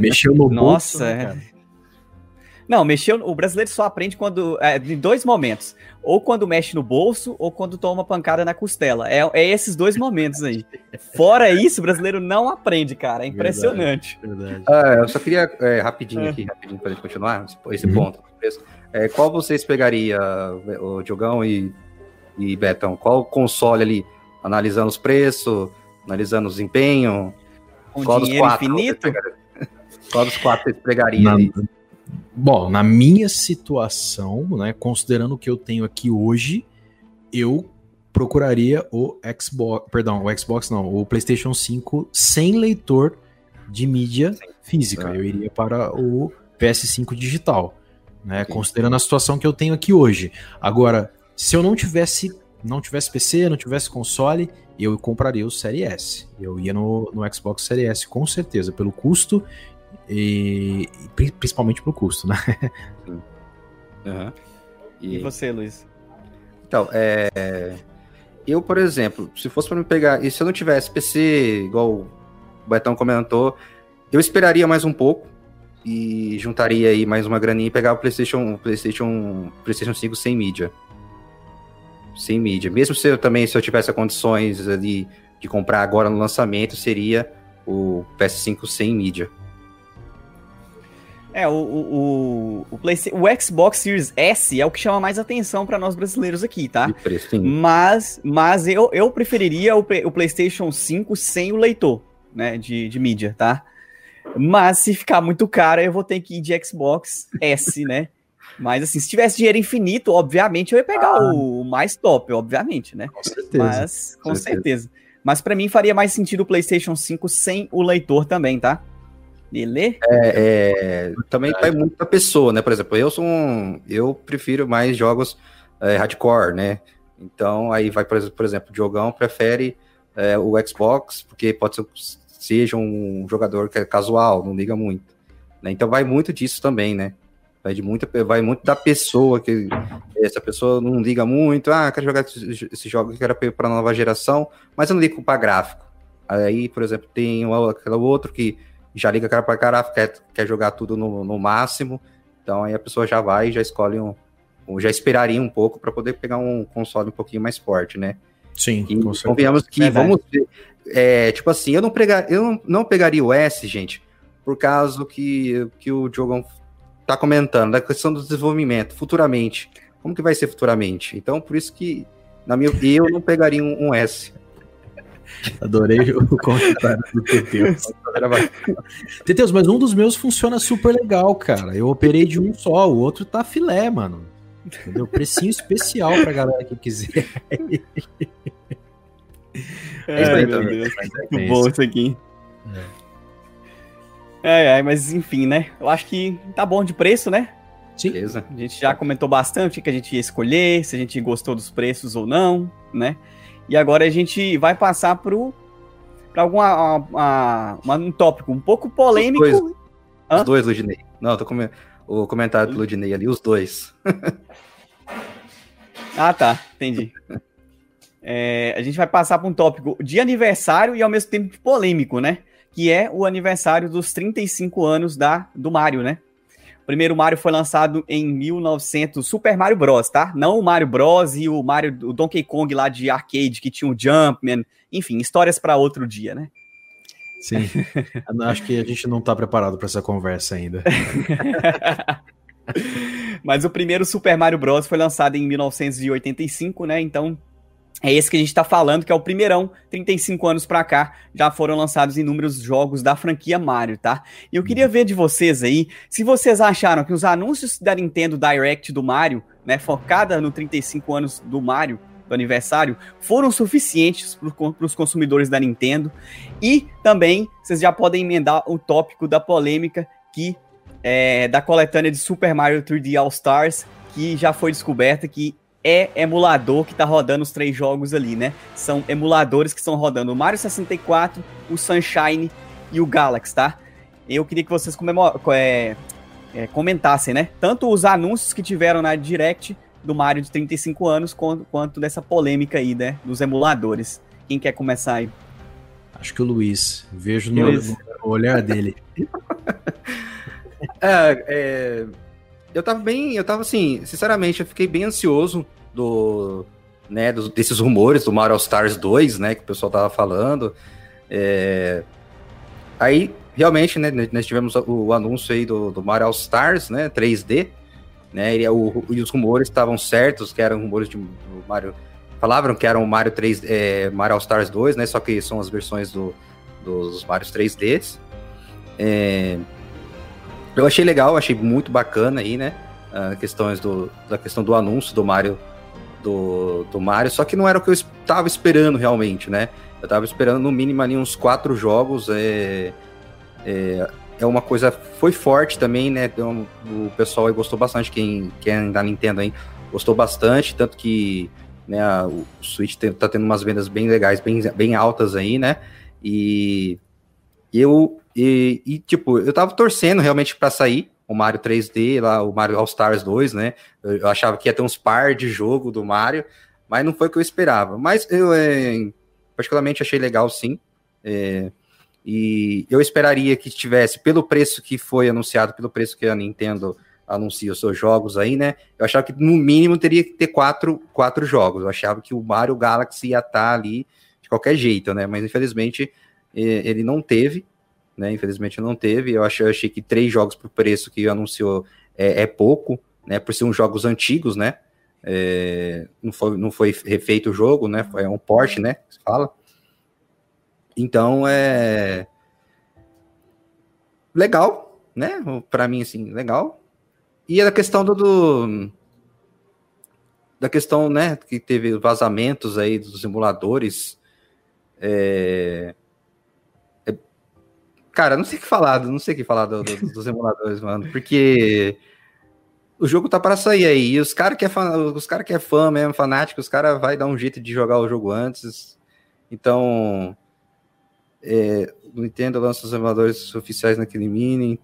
Mexeu no Nossa, bolso, né, é. Não, mexeu. O brasileiro só aprende quando. É, em dois momentos. Ou quando mexe no bolso, ou quando toma uma pancada na costela. É, é esses dois momentos aí. Fora isso, o brasileiro não aprende, cara. É impressionante. Verdade. verdade. Ah, eu só queria, é, rapidinho é. aqui, rapidinho, pra gente continuar, esse, uhum. ponto. É, qual vocês pegaria, o Diogão e, e Betão? Qual console ali? Analisando os preços, analisando o desempenho? Com qual dinheiro infinito? Qual dos quatro vocês pegariam? ali? Bom, na minha situação, né, considerando o que eu tenho aqui hoje, eu procuraria o Xbox, perdão, o Xbox não, o PlayStation 5 sem leitor de mídia física. É. Eu iria para o PS5 digital, né, considerando a situação que eu tenho aqui hoje. Agora, se eu não tivesse não tivesse PC, não tivesse console, eu compraria o Série S. Eu ia no, no Xbox Série S com certeza, pelo custo e, principalmente pro custo, né? Uhum. E... e... você, Luiz? Então, é... eu, por exemplo, se fosse para me pegar, e se eu não tivesse PC, igual o Betão comentou, eu esperaria mais um pouco e juntaria aí mais uma graninha e pegar o PlayStation, o PlayStation, PlayStation 5 sem mídia. Sem mídia. Mesmo se eu também, se eu tivesse condições ali de comprar agora no lançamento, seria o PS5 sem mídia. É, o, o, o, Play, o Xbox Series S é o que chama mais atenção para nós brasileiros aqui, tá? Preço, mas mas eu, eu preferiria o, o PlayStation 5 sem o leitor, né, de, de mídia, tá? Mas se ficar muito caro, eu vou ter que ir de Xbox S, né? Mas assim, se tivesse dinheiro infinito, obviamente eu ia pegar ah. o mais top, obviamente, né? Com certeza. Mas, com certeza. certeza. Mas para mim faria mais sentido o PlayStation 5 sem o leitor também, tá? Ele? É, é, também vai muito da pessoa, né? Por exemplo, eu sou um. Eu prefiro mais jogos é, hardcore, né? Então, aí vai, por exemplo, o Diogão prefere é, o Xbox, porque pode ser seja um jogador que é casual, não liga muito. Né? Então vai muito disso também, né? Vai, de muito, vai muito da pessoa, que essa pessoa não liga muito, ah, quero jogar esse, jogo, quero para nova geração, mas eu não ligo para gráfico. Aí, por exemplo, tem aquele outro que já liga para gráfico, quer, quer jogar tudo no, no máximo, então aí a pessoa já vai e já escolhe um, já esperaria um pouco para poder pegar um console um pouquinho mais forte, né? Sim, e convenhamos que é vamos ver, é, tipo assim, eu não, pregar, eu não, não pegaria o S, gente, por causa que, que o Diogão tá comentando, da questão do desenvolvimento, futuramente. Como que vai ser futuramente? Então, por isso que, na minha eu não pegaria um, um S. Adorei o comentário do Teteus. Teteus, mas um dos meus funciona super legal, cara. Eu operei de um só, o outro tá filé, mano. Entendeu? Precinho especial pra galera que quiser. Ai, meu Deus. Muito bom isso aqui. É. Ai, mas enfim, né? Eu acho que tá bom de preço, né? Sim. Beleza. A gente já comentou bastante o que a gente ia escolher, se a gente gostou dos preços ou não, né? E agora a gente vai passar pro para um tópico um pouco polêmico. Os dois, os dois Ludinei. Não, tô com o comentário do Ludinei ali, os dois. ah, tá, entendi. É, a gente vai passar para um tópico de aniversário e ao mesmo tempo polêmico, né? Que é o aniversário dos 35 anos da, do Mario, né? O primeiro Mario foi lançado em 1900, Super Mario Bros, tá? Não o Mario Bros e o Mario, o Donkey Kong lá de arcade que tinha o Jumpman, enfim, histórias para outro dia, né? Sim. Acho que a gente não tá preparado para essa conversa ainda. Mas o primeiro Super Mario Bros foi lançado em 1985, né? Então é esse que a gente está falando, que é o primeirão, 35 anos para cá, já foram lançados inúmeros jogos da franquia Mario, tá? E eu queria ver de vocês aí, se vocês acharam que os anúncios da Nintendo Direct do Mario, né, focada no 35 anos do Mario, do aniversário, foram suficientes para os consumidores da Nintendo. E também, vocês já podem emendar o tópico da polêmica que é, da coletânea de Super Mario 3D All Stars, que já foi descoberta que é emulador que tá rodando os três jogos ali, né? São emuladores que estão rodando o Mario 64, o Sunshine e o Galaxy, tá? Eu queria que vocês é, é, comentassem, né? Tanto os anúncios que tiveram na Direct do Mario de 35 anos, quanto, quanto dessa polêmica aí, né? Dos emuladores. Quem quer começar aí? Acho que o Luiz. Vejo no, no olhar dele. é, é, eu tava bem. Eu tava assim, sinceramente, eu fiquei bem ansioso do, né, dos, desses rumores do Mario Stars 2, né, que o pessoal tava falando. É... Aí, realmente, né, nós tivemos o, anúncio aí do, do Mario Stars, né, 3D, né, e, o, e os rumores estavam certos, que eram rumores de Mario... Falavam que eram o Mario 3, é, Mario All Stars 2, né, só que são as versões do, dos Marios 3Ds. É... Eu achei legal, achei muito bacana aí, né, questões do, da questão do anúncio do Mario do, do Mario, só que não era o que eu estava esperando realmente, né? Eu estava esperando no mínimo ali uns quatro jogos. É, é, é uma coisa. Foi forte também, né? Então, o pessoal aí gostou bastante, quem, quem é da Nintendo aí gostou bastante, tanto que né, o Switch tá tendo umas vendas bem legais, bem, bem altas aí, né? E eu. E, e tipo, eu tava torcendo realmente para sair, o Mario 3D, lá, o Mario All Stars 2, né? Eu, eu, achava que ia ter uns par de jogo do Mario, mas não foi o que eu esperava. Mas eu é, particularmente achei legal, sim. É, e eu esperaria que tivesse, pelo preço que foi anunciado, pelo preço que a Nintendo anuncia os seus jogos aí, né? Eu achava que no mínimo teria que ter quatro, quatro jogos. Eu achava que o Mario Galaxy ia estar tá ali de qualquer jeito, né? Mas infelizmente ele não teve né? Infelizmente não teve. Eu achei, eu achei que três jogos por preço que anunciou é, é, pouco, né? Por ser uns jogos antigos, né? É, não, foi, não foi refeito o jogo, né? Foi um porte, né? Se fala. Então é legal, né? Para mim assim, legal. e a questão do, do, da questão, né, que teve vazamentos aí dos simuladores. É, cara, não sei o que falar, não sei o que falar do, do, dos simuladores, mano, porque o jogo tá para sair aí, e os caras que é fã, os cara que é fã mesmo, fanático, os caras vai dar um jeito de jogar o jogo antes. Então, é, o Nintendo lança os emuladores oficiais naquele mini,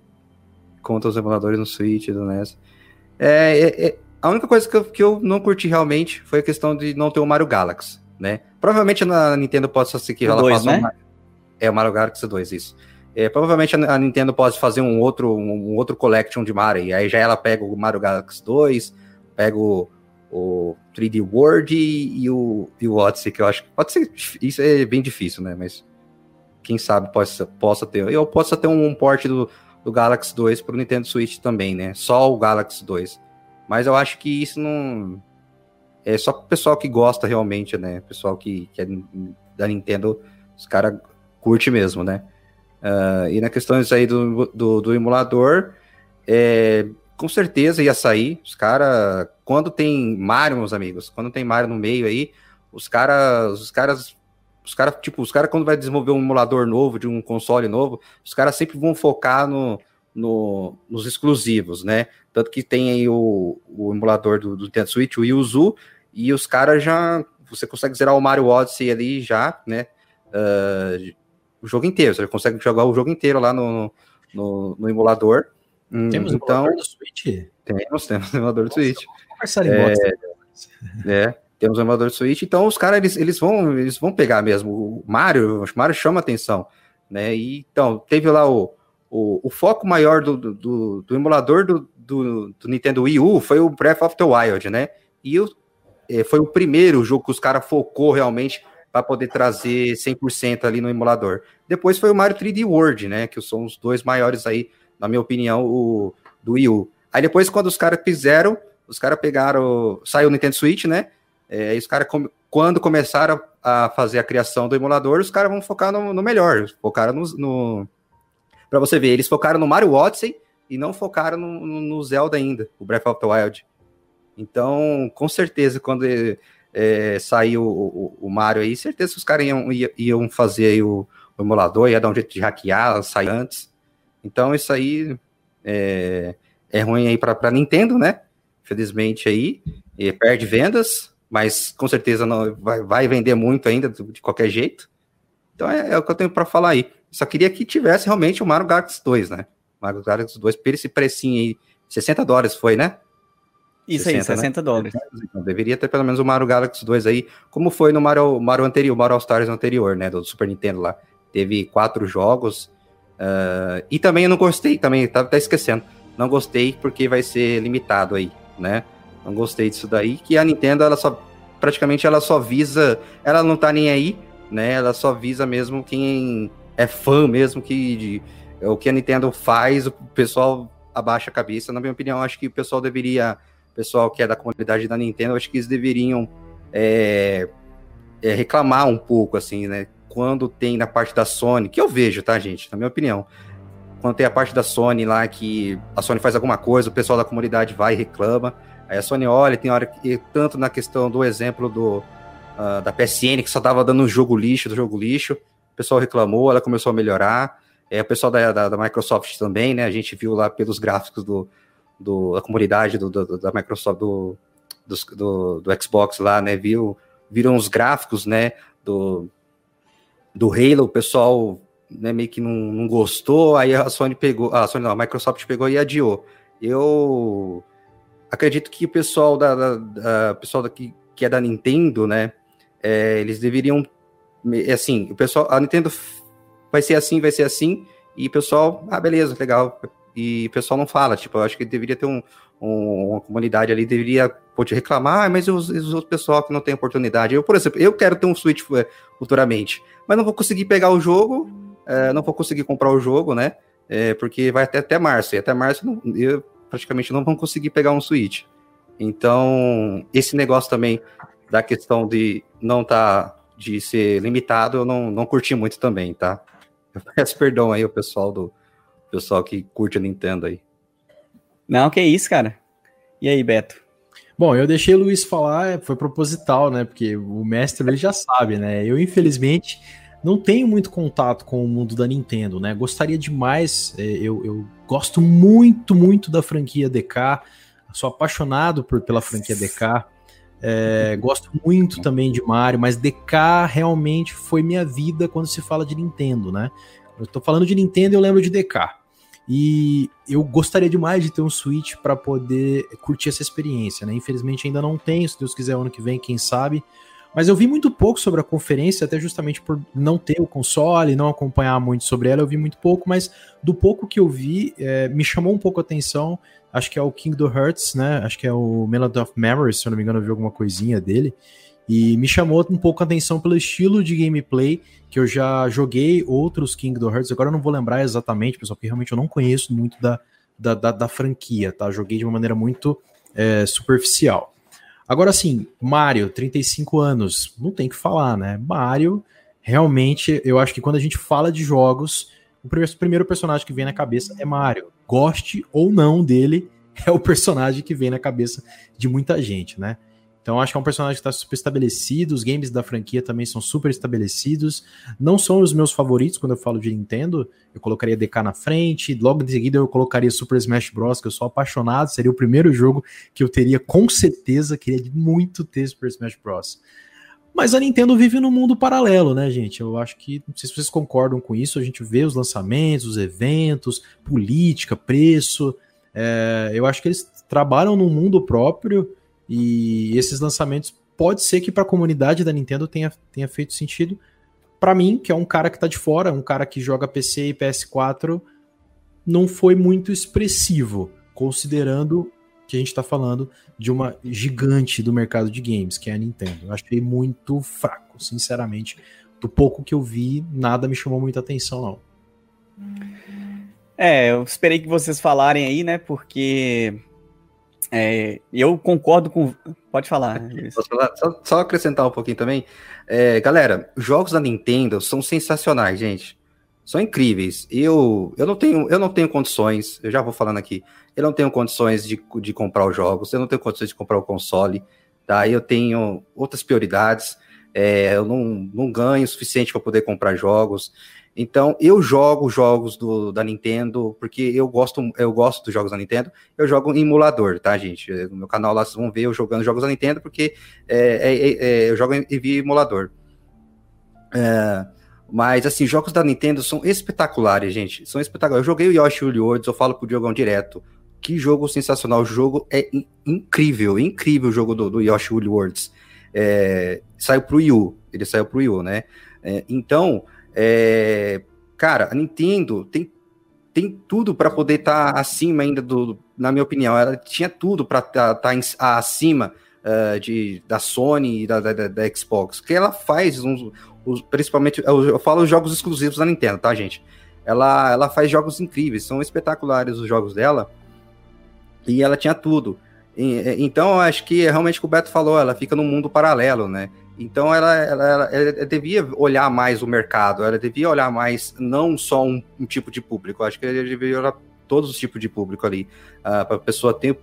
conta os emuladores no Switch do NES. É, é, é, a única coisa que eu, que eu não curti realmente foi a questão de não ter o Mario Galaxy, né? Provavelmente na Nintendo possa ser que ela faça né? É o Mario Galaxy 2, isso. É, provavelmente a, Nintendo pode fazer um outro, um outro collection de Mario, e aí já ela pega o Mario Galaxy 2, pega o, o 3D World e, e, o, e o Odyssey, que eu acho que pode ser, isso é bem difícil, né, mas quem sabe possa, possa ter, eu possa ter um, um port do, do Galaxy 2 para o Nintendo Switch também, né, só o Galaxy 2, mas eu acho que isso não, é só o pessoal que gosta realmente, né, pessoal que, que é da Nintendo, os caras curte mesmo, né, Uh, e na questão aí do, do, do emulador, é, com certeza ia sair. Os caras, quando tem Mario, meus amigos, quando tem Mario no meio aí, os caras, os caras, os caras, tipo, os caras quando vai desenvolver um emulador novo de um console novo, os caras sempre vão focar no, no, nos exclusivos, né? Tanto que tem aí o, o emulador do, do Nintendo Switch, o Yuzu, e os caras já, você consegue zerar o Mario Odyssey ali já, né? Uh, o jogo inteiro. Você consegue jogar o jogo inteiro lá no, no, no emulador. Hum, temos então, emulador do Switch? Temos, temos emulador do Switch. É, é, temos emulador do Switch. Então os caras eles, eles, vão, eles vão pegar mesmo. O Mario, o Mario chama atenção. Né? E, então, teve lá o, o, o foco maior do, do, do emulador do, do, do, Nintendo Wii U foi o Breath of the Wild, né? E o, é, foi o primeiro jogo que os caras focou realmente para poder trazer 100% ali no emulador. Depois foi o Mario 3D World, né, que são os dois maiores aí, na minha opinião, o do Wii U. Aí depois quando os caras fizeram, os caras pegaram, saiu o Nintendo Switch, né? É, os caras quando começaram a fazer a criação do emulador, os caras vão focar no, no melhor, focaram no, no para você ver, eles focaram no Mario Odyssey e não focaram no, no, Zelda ainda, o Breath of the Wild. Então, com certeza, quando é, sair o, o, o, Mario aí, certeza que os caras iam, iam fazer o, o, emulador, ia dar um jeito de hackear, sair antes. Então isso aí é, é ruim aí para Nintendo, né? Felizmente aí, perde vendas, mas com certeza não vai, vai vender muito ainda de qualquer jeito. Então é, é o que eu tenho para falar aí. Só queria que tivesse realmente o Mario Galaxy 2, né? Mario Galaxy 2, por esse precinho aí, 60 dólares foi, né? Isso 60, aí, 60 né? dólares. Então, deveria ter pelo menos o Mario Galaxy 2 aí, como foi no Mario, Mario anterior, Mario All Stars anterior, né, do Super Nintendo lá. Teve quatro jogos. Uh, e também eu não gostei, também, tava até esquecendo. Não gostei porque vai ser limitado aí, né? Não gostei disso daí, que a Nintendo, ela só, praticamente, ela só visa, ela não tá nem aí, né? Ela só visa mesmo quem é fã mesmo, que de, o que a Nintendo faz, o pessoal abaixa a cabeça. Na minha opinião, acho que o pessoal deveria pessoal que é da comunidade da Nintendo, acho que eles deveriam é, é, reclamar um pouco, assim, né? Quando tem na parte da Sony, que eu vejo, tá, gente? Na minha opinião. Quando tem a parte da Sony lá que a Sony faz alguma coisa, o pessoal da comunidade vai e reclama. Aí a Sony olha, tem hora que, tanto na questão do exemplo do, uh, da PSN, que só tava dando um jogo lixo do jogo lixo, o pessoal reclamou, ela começou a melhorar. É, o pessoal da, da, da Microsoft também, né? A gente viu lá pelos gráficos do, do, da comunidade do, do, da Microsoft, do, do, do, Xbox lá, né? Viu, viram os gráficos, né? Do, do Halo, o pessoal né, meio que não, não gostou, aí a Sony pegou, a Sony não, a Microsoft pegou e adiou. Eu acredito que o pessoal da, da, da pessoal daqui que é da Nintendo, né? É, eles deveriam, assim, o pessoal, a Nintendo vai ser assim, vai ser assim, e o pessoal, ah, beleza, legal, e o pessoal não fala. Tipo, eu acho que deveria ter um, um, uma comunidade ali, deveria poder reclamar, ah, mas os, os outros pessoal que não tem oportunidade. Eu, por exemplo, eu quero ter um Switch é, futuramente, mas não vou conseguir pegar o jogo, é, não vou conseguir comprar o jogo, né? É, porque vai até, até março, e até março não, eu praticamente não vou conseguir pegar um Switch. Então, esse negócio também da questão de não tá de ser limitado, eu não, não curti muito também, tá? Eu peço perdão aí ao pessoal do, pessoal que curte a Nintendo aí. Não, que isso, cara. E aí, Beto? Bom, eu deixei o Luiz falar, foi proposital, né? Porque o mestre ele já sabe, né? Eu, infelizmente, não tenho muito contato com o mundo da Nintendo, né? Gostaria demais, é, eu, eu gosto muito, muito da franquia DK, sou apaixonado por, pela franquia DK. É, gosto muito também de Mario, mas DK realmente foi minha vida quando se fala de Nintendo, né? Eu tô falando de Nintendo e eu lembro de DK. E eu gostaria demais de ter um Switch para poder curtir essa experiência, né? Infelizmente ainda não tenho, se Deus quiser ano que vem, quem sabe. Mas eu vi muito pouco sobre a conferência, até justamente por não ter o console, não acompanhar muito sobre ela, eu vi muito pouco, mas do pouco que eu vi, é, me chamou um pouco a atenção. Acho que é o Kingdom Hearts, né? Acho que é o Melody of Memories, se eu não me engano, eu vi alguma coisinha dele. E me chamou um pouco a atenção pelo estilo de gameplay, que eu já joguei outros Kingdom Hearts, agora eu não vou lembrar exatamente, pessoal, porque realmente eu não conheço muito da, da, da, da franquia, tá? Joguei de uma maneira muito é, superficial. Agora sim, Mario, 35 anos, não tem que falar, né? Mario, realmente, eu acho que quando a gente fala de jogos, o primeiro personagem que vem na cabeça é Mario. Goste ou não dele, é o personagem que vem na cabeça de muita gente, né? Então acho que é um personagem que está super estabelecido, os games da franquia também são super estabelecidos. Não são os meus favoritos quando eu falo de Nintendo. Eu colocaria DK na frente, logo em seguida eu colocaria Super Smash Bros, que eu sou apaixonado, seria o primeiro jogo que eu teria com certeza, queria muito ter Super Smash Bros. Mas a Nintendo vive num mundo paralelo, né, gente? Eu acho que, não sei se vocês concordam com isso, a gente vê os lançamentos, os eventos, política, preço. É, eu acho que eles trabalham num mundo próprio e esses lançamentos pode ser que para a comunidade da Nintendo tenha, tenha feito sentido. Para mim, que é um cara que está de fora, um cara que joga PC e PS4, não foi muito expressivo, considerando que a gente está falando de uma gigante do mercado de games, que é a Nintendo. Eu achei muito fraco, sinceramente. Do pouco que eu vi, nada me chamou muita atenção, não. É, eu esperei que vocês falarem aí, né? Porque é, eu concordo com. Pode falar. Falar? Só, só, acrescentar um pouquinho também. É, galera, os jogos da Nintendo são sensacionais, gente. São incríveis. Eu, eu, não tenho, eu não tenho condições, eu já vou falando aqui. Eu não tenho condições de, de comprar os jogos, eu não tenho condições de comprar o console. Tá? Eu tenho outras prioridades. É, eu não, não ganho o suficiente para poder comprar jogos. Então, eu jogo jogos do, da Nintendo, porque eu gosto, eu gosto dos jogos da Nintendo, eu jogo em emulador, tá, gente? No meu canal lá vocês vão ver eu jogando jogos da Nintendo, porque é, é, é, eu jogo em, em emulador. É, mas, assim, jogos da Nintendo são espetaculares, gente. São espetaculares. Eu joguei o Yoshi Worlds, eu falo pro Diogão direto. Que jogo sensacional. O jogo é in incrível, incrível o jogo do, do Yoshi Worlds. É, saiu pro Wii ele saiu pro Wii né? É, então, é, cara, a Nintendo tem, tem tudo para poder estar tá acima ainda do, na minha opinião, ela tinha tudo para estar tá, tá acima uh, de, da Sony e da, da, da, Xbox, que ela faz uns, principalmente, eu, eu falo os jogos exclusivos da Nintendo, tá, gente? Ela, ela faz jogos incríveis, são espetaculares os jogos dela, e ela tinha tudo. E, então, acho que realmente o que o Beto falou, ela fica num mundo paralelo, né? Então ela, ela, ela, ela, devia olhar mais o mercado, ela devia olhar mais não só um, um tipo de público, acho que ela devia olhar todos os tipos de público ali, uh, para a pessoa ter,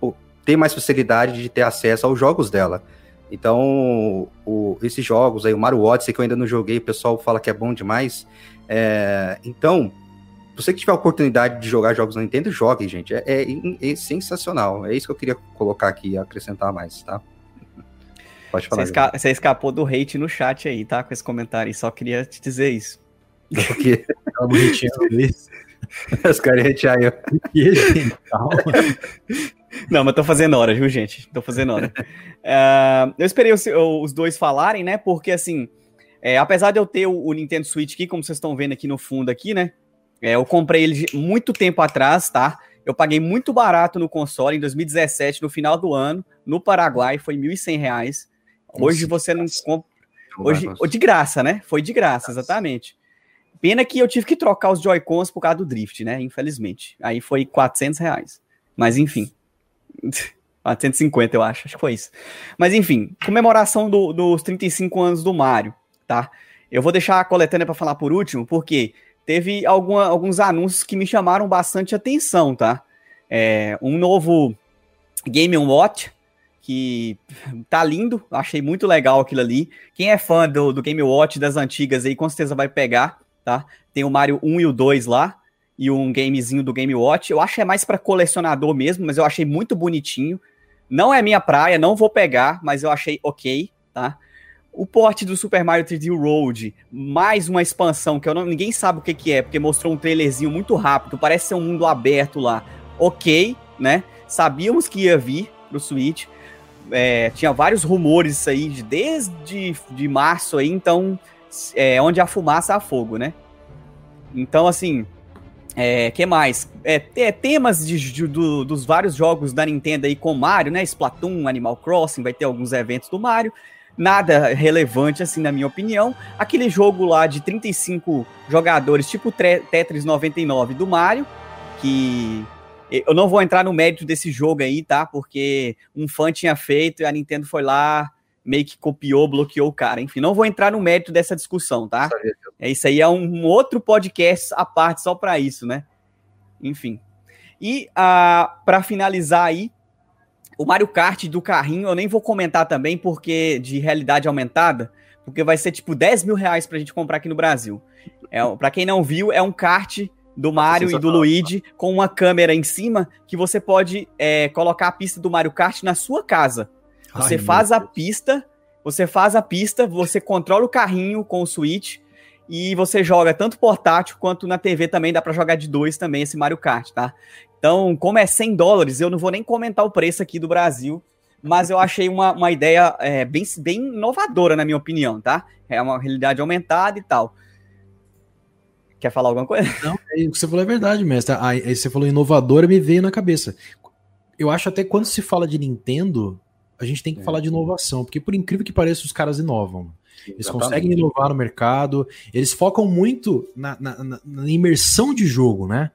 ter mais facilidade de ter acesso aos jogos dela. Então, o, esses jogos aí, o Mario Odyssey, que eu ainda não joguei, o pessoal fala que é bom demais. É, então, você que tiver a oportunidade de jogar jogos na Nintendo, jogue, gente. É, é, é sensacional. É isso que eu queria colocar aqui e acrescentar mais, tá? Pode falar. Você, esca você, escapou do hate no chat aí, tá? Com esse comentário. Só queria te dizer isso. O quê? Os caras hatearam eu. Não, mas tô fazendo hora, viu, gente? Tô fazendo hora. uh, eu esperei os, os, dois falarem, né? Porque, assim, é, apesar de eu ter o, o, Nintendo Switch aqui, como vocês estão vendo aqui no fundo aqui, né? É, eu comprei ele muito tempo atrás, tá? Eu paguei muito barato no console em 2017, no final do ano, no Paraguai, foi R$ 1.100. Hoje você não compra. Hoje, de graça, né? Foi de graça, exatamente. Pena que eu tive que trocar os Joy-Cons por causa do drift, né? Infelizmente. Aí foi 400 reais. Mas enfim. 450, eu acho. Acho que foi isso. Mas enfim, comemoração do, dos 35 anos do Mario, tá? Eu vou deixar a coletânea para falar por último, porque teve alguma, alguns anúncios que me chamaram bastante atenção, tá? é, um novo Game Watch que tá lindo, achei muito legal aquilo ali. Quem é fã do, do Game Watch das antigas aí, com certeza vai pegar, tá? Tem o Mario 1 e o 2 lá, e um gamezinho do Game Watch. Eu acho que é mais para colecionador mesmo, mas eu achei muito bonitinho. Não é minha praia, não vou pegar, mas eu achei ok, tá? O porte do Super Mario 3D World, mais uma expansão que eu não, ninguém sabe o que, que é, porque mostrou um trailerzinho muito rápido, parece ser um mundo aberto lá. Ok, né? Sabíamos que ia vir pro Switch. É, tinha vários rumores aí de, desde de março aí, então é, onde a fumaça há fogo, né? Então, assim, é, que mais? É, é temas de, de, do, dos vários jogos da Nintendo aí com Mario, né? Splatoon, Animal Crossing, vai ter alguns eventos do Mario. Nada relevante, assim, na minha opinião. Aquele jogo lá de 35 jogadores, tipo Tetris 99 do Mario, que eu não vou entrar no mérito desse jogo aí, tá? Porque um fã tinha feito e a Nintendo foi lá, meio que copiou, bloqueou o cara. Enfim, não vou entrar no mérito dessa discussão, tá? É isso aí, é um outro podcast à parte só para isso, né? Enfim. E ah, para finalizar aí, o Mario Kart do carrinho, eu nem vou comentar também, porque de realidade aumentada, porque vai ser tipo 10 mil reais pra gente comprar aqui no Brasil. É, para quem não viu, é um kart do Mario e do Luigi com uma câmera em cima que você pode é, colocar a pista do Mario Kart na sua casa. Você Ai, faz a pista, você faz a pista, você controla o carrinho com o Switch e você joga tanto portátil quanto na TV também, dá para jogar de dois também esse Mario Kart, tá? Então, como é 100 dólares, eu não vou nem comentar o preço aqui do Brasil, mas eu achei uma, uma ideia é, bem, bem inovadora, na minha opinião, tá? É uma realidade aumentada e tal. Quer falar alguma coisa? Não, é, o que você falou é verdade, mestre. Aí você falou inovadora, me veio na cabeça. Eu acho até quando se fala de Nintendo, a gente tem que é. falar de inovação, porque por incrível que pareça, os caras inovam. Eles Exatamente. conseguem inovar no mercado, eles focam muito na, na, na, na, imersão de jogo, né?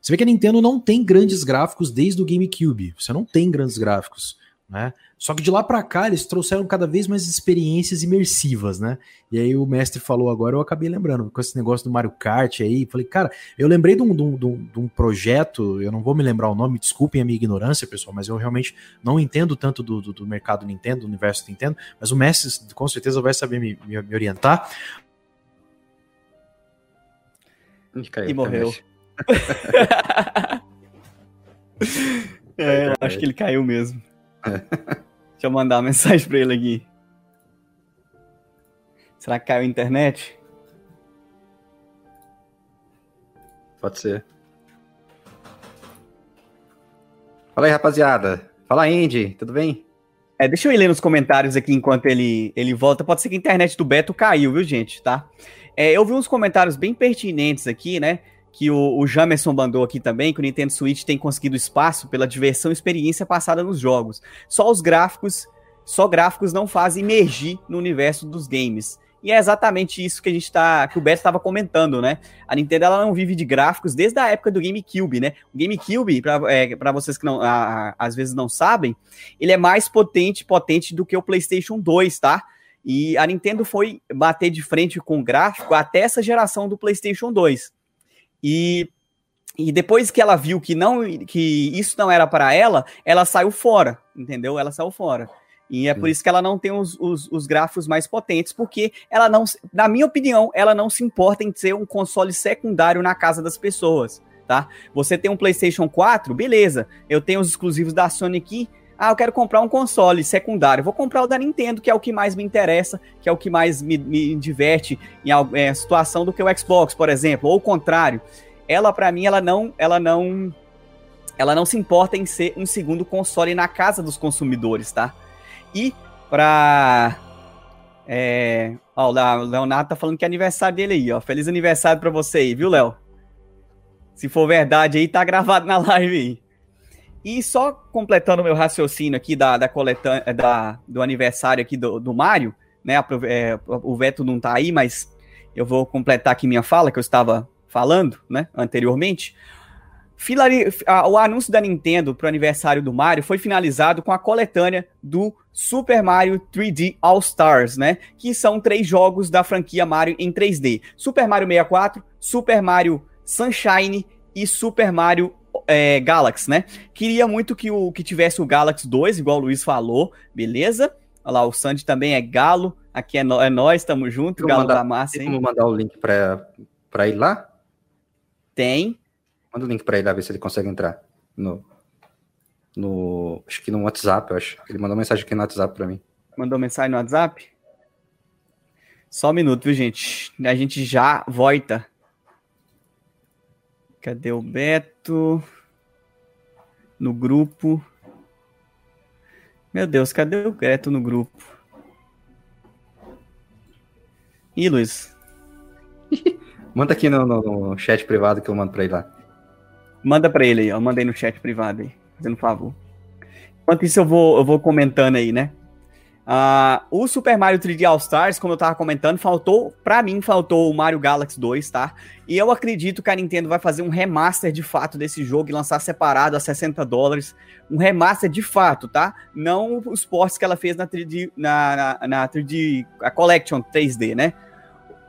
Você vê que a Nintendo não tem grandes gráficos desde o GameCube. Você não tem grandes gráficos. Né? Só que de lá para cá eles trouxeram cada vez mais experiências imersivas, né? E aí o mestre falou agora, eu acabei lembrando, com esse negócio do Mario Kart aí, falei, cara, eu lembrei de um, de um, de um projeto, eu não vou me lembrar o nome, desculpem a minha ignorância, pessoal, mas eu realmente não entendo tanto do, do, do mercado Nintendo, do universo Nintendo, mas o mestre com certeza vai saber me, me, me orientar. e morreu. é, acho que ele caiu mesmo. Deixa eu mandar uma mensagem pra ele aqui. Será que caiu a internet? Pode ser. Fala aí, rapaziada. Fala, Andy. Tudo bem? É, deixa eu ir ler nos comentários aqui enquanto ele, ele volta. Pode ser que a internet do Beto caiu, viu, gente? Tá? É, eu vi uns comentários bem pertinentes aqui, né? Que o, o Jamerson mandou aqui também, que o Nintendo Switch tem conseguido espaço pela diversão e experiência passada nos jogos. Só os gráficos, só gráficos não fazem emergir no universo dos games. E é exatamente isso que a gente tá, que o Beto estava comentando, né? A Nintendo ela não vive de gráficos desde a época do GameCube, né? O GameCube, para é, vocês que não, a, a, às vezes não sabem, ele é mais potente, potente do que o PlayStation 2, tá? E a Nintendo foi bater de frente com o gráfico até essa geração do PlayStation 2. E, e depois que ela viu que não que isso não era para ela, ela saiu fora, entendeu? Ela saiu fora. E é por isso que ela não tem os, os, os, gráficos mais potentes, porque ela não, na minha opinião, ela não se importa em ser um console secundário na casa das pessoas, tá? Você tem um PlayStation 4, beleza. Eu tenho os exclusivos da Sony aqui, ah, eu quero comprar um console secundário. Vou comprar o da Nintendo, que é o que mais me interessa, que é o que mais me, me diverte em é, situação do que o Xbox, por exemplo. Ou o contrário. Ela, para mim, ela não, ela não, ela não se importa em ser um segundo console na casa dos consumidores, tá? E para é, ó, o Leonardo tá falando que é aniversário dele aí, ó. Feliz aniversário para você aí, viu, Léo? Se for verdade aí, tá gravado na live aí. E só completando meu raciocínio aqui da, da, coletânea, é, da do aniversário aqui do, do Mário, né? É, o Veto não tá aí, mas eu vou completar aqui minha fala que eu estava falando, né, anteriormente. O anúncio da Nintendo para o aniversário do Mario foi finalizado com a coletânea do Super Mario 3D All Stars, né? Que são três jogos da franquia Mario em 3D: Super Mario 64, Super Mario Sunshine e Super Mario é, Galaxy, né? Queria muito que, o, que tivesse o Galaxy 2, igual o Luiz falou, beleza? Olha lá, o Sandy também é galo, aqui é, no, é nós, tamo junto, galo mandar, da massa, hein? Tem mandar o link pra, pra ir lá? Tem. Manda o link pra ele lá, ver se ele consegue entrar no, no, acho que no WhatsApp, eu acho. Ele mandou mensagem aqui no WhatsApp pra mim. Mandou mensagem no WhatsApp? Só um minuto, viu, gente? A gente já volta. Cadê o Beto? No grupo. Meu Deus, cadê o Beto no grupo? Ih, Luiz. Manda aqui no, no, no, chat privado que eu mando pra ele lá. Manda pra ele aí, ó. Mandei no chat privado aí, fazendo favor. Enquanto isso, eu vou, eu vou comentando aí, né? Uh, o Super Mario 3D All Stars, como eu tava comentando, faltou, para mim, faltou o Mario Galaxy 2, tá? E eu acredito que a Nintendo vai fazer um remaster de fato desse jogo e lançar separado a 60 dólares. Um remaster de fato, tá? Não os ports que ela fez na 3D, na, na, na 3D, a Collection 3D, né?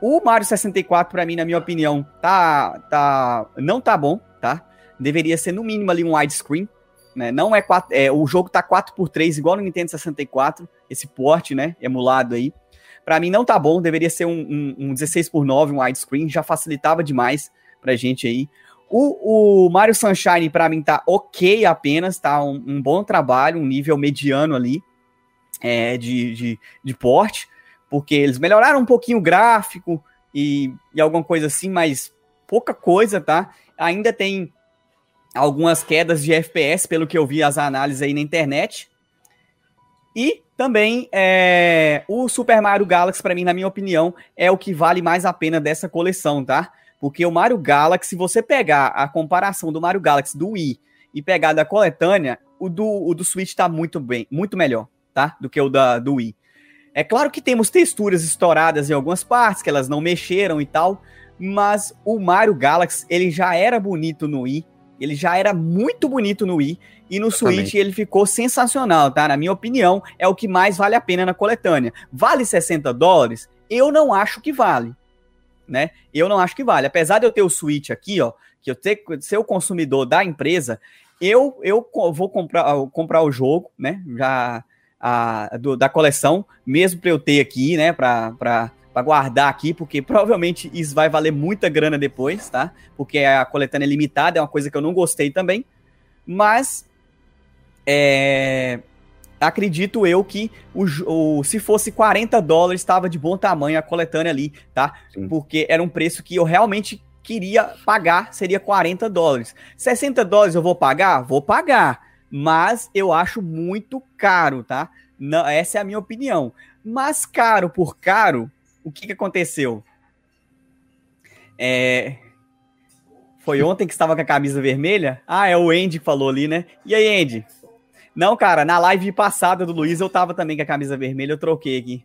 O Mario 64, para mim, na minha opinião, tá, tá, não tá bom, tá? Deveria ser no mínimo ali um widescreen, né? Não é, 4, é o jogo tá 4x3 igual no Nintendo 64, esse port, né, emulado aí. Para mim não tá bom, deveria ser um, um, um 16x9, um widescreen, já facilitava demais pra gente aí. O, o Mario Sunshine para mim tá ok apenas, tá um, um, bom trabalho, um nível mediano ali é, de, de, de porte, porque eles melhoraram um pouquinho o gráfico e, e alguma coisa assim, mas pouca coisa, tá? Ainda tem algumas quedas de FPS, pelo que eu vi as análises aí na internet. E também é, o Super Mario Galaxy, para mim, na minha opinião, é o que vale mais a pena dessa coleção, tá? Porque o Mario Galaxy, se você pegar a comparação do Mario Galaxy do Wii e pegar da coletânea, o do, o do Switch tá muito bem, muito melhor, tá? Do que o da, do Wii. É claro que temos texturas estouradas em algumas partes, que elas não mexeram e tal, mas o Mario Galaxy, ele já era bonito no Wii, ele já era muito bonito no Wii e no. Switch ele ficou sensacional, tá? Na minha opinião, é o que mais vale a pena na coletânea. Vale 60 dólares? Eu não acho que vale, né? Eu não acho que vale. Apesar de eu ter o Switch aqui, ó, que eu ter, ser o consumidor da empresa, eu, eu vou comprar, comprar o jogo, né? Já a, do, da coleção, mesmo para eu ter aqui, né? Para para guardar aqui, porque provavelmente isso vai valer muita grana depois, tá? Porque a coletânea é limitada, é uma coisa que eu não gostei também. Mas é, acredito eu que o, o, se fosse 40 dólares estava de bom tamanho a coletânea ali, tá? Sim. Porque era um preço que eu realmente queria pagar, seria 40 dólares. 60 dólares eu vou pagar? Vou pagar. Mas eu acho muito caro, tá? Não, essa é a minha opinião. Mas caro por caro, o que, que aconteceu? É... Foi ontem que estava com a camisa vermelha? Ah, é o Andy que falou ali, né? E aí, Andy? Não, cara, na live passada do Luiz eu tava também com a camisa vermelha, eu troquei aqui.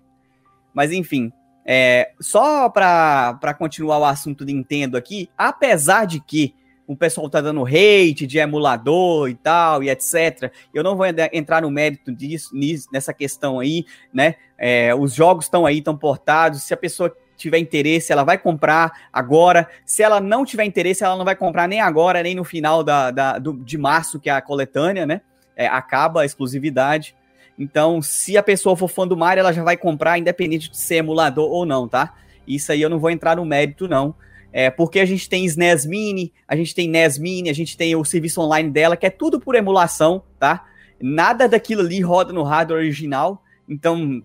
Mas enfim, é, só para continuar o assunto de Nintendo aqui, apesar de que o pessoal tá dando hate de emulador e tal, e etc. Eu não vou entrar no mérito disso, nessa questão aí, né? É, os jogos estão aí, estão portados. Se a pessoa tiver interesse, ela vai comprar agora. Se ela não tiver interesse, ela não vai comprar nem agora, nem no final da, da do, de março, que é a coletânea, né? É, acaba a exclusividade. Então, se a pessoa for fã do Mario, ela já vai comprar, independente de ser emulador ou não, tá? Isso aí eu não vou entrar no mérito, não. É, porque a gente tem SNES Mini, a gente tem NES Mini, a gente tem o serviço online dela, que é tudo por emulação, tá? Nada daquilo ali roda no hardware original, então